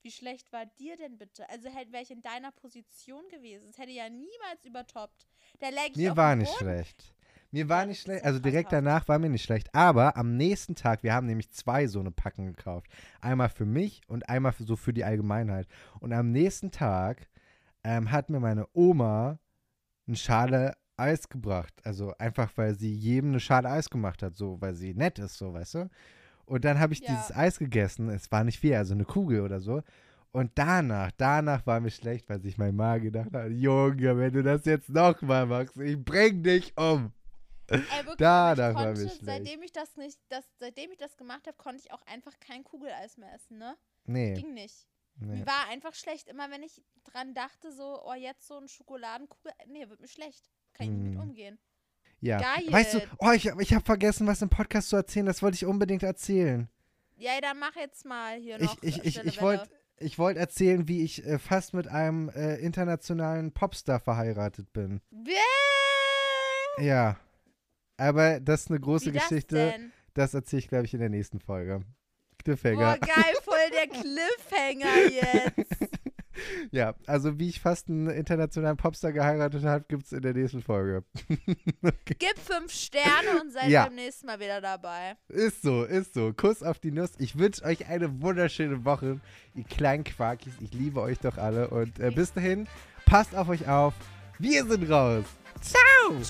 Wie schlecht war dir denn bitte? Also hätte wäre ich in deiner Position gewesen. Das hätte ja niemals übertoppt. Da läge ich Mir war nicht Boden. schlecht. Mir war nicht schlecht, also direkt danach war mir nicht schlecht. Aber am nächsten Tag, wir haben nämlich zwei so eine Packen gekauft. Einmal für mich und einmal für, so für die Allgemeinheit. Und am nächsten Tag ähm, hat mir meine Oma eine Schale Eis gebracht. Also einfach, weil sie jedem eine Schale Eis gemacht hat, so, weil sie nett ist, so, weißt du? Und dann habe ich Ja. dieses Eis gegessen. Es war nicht viel, also eine Kugel oder so. Und danach, danach war mir schlecht, weil sich mein Magen gedacht hat, Junge, wenn du das jetzt nochmal machst, ich bring dich um. Ey, wirklich, Da, ich konnte, schlecht. seitdem ich das nicht, das, seitdem ich das gemacht habe, konnte ich auch einfach kein Kugeleis mehr essen, ne? Nee, Ging nicht. nee. Mir war einfach schlecht, immer wenn ich dran dachte, so, oh, jetzt so ein Schokoladenkugel, nee, wird mir schlecht. Kann ich nicht mit Mm. umgehen. Ja. Geil. Weißt du, oh, ich, ich habe vergessen, was im Podcast zu erzählen. Das wollte ich unbedingt erzählen. Ja, dann mach jetzt mal hier Ich, noch. ich, ich, ich wollte ich wollt erzählen, wie ich äh, fast mit einem äh, internationalen Popstar verheiratet bin. Wer? Ja. Aber das ist eine große Wie das Geschichte. denn? Das erzähle ich, glaube ich, in der nächsten Folge. Boah, Cliffhanger. geil, voll der <laughs> Cliffhanger jetzt. <laughs> Ja, also wie ich fast einen internationalen Popstar geheiratet habe, gibt es in der nächsten Folge. <laughs> Gib fünf Sterne und seid Ja. beim nächsten Mal wieder dabei. Ist so, ist so. Kuss auf die Nuss. Ich wünsche euch eine wunderschöne Woche, ihr kleinen Quarkis. Ich liebe euch doch alle. Und äh, bis dahin, passt auf euch auf. Wir sind raus. Ciao. Tschüss.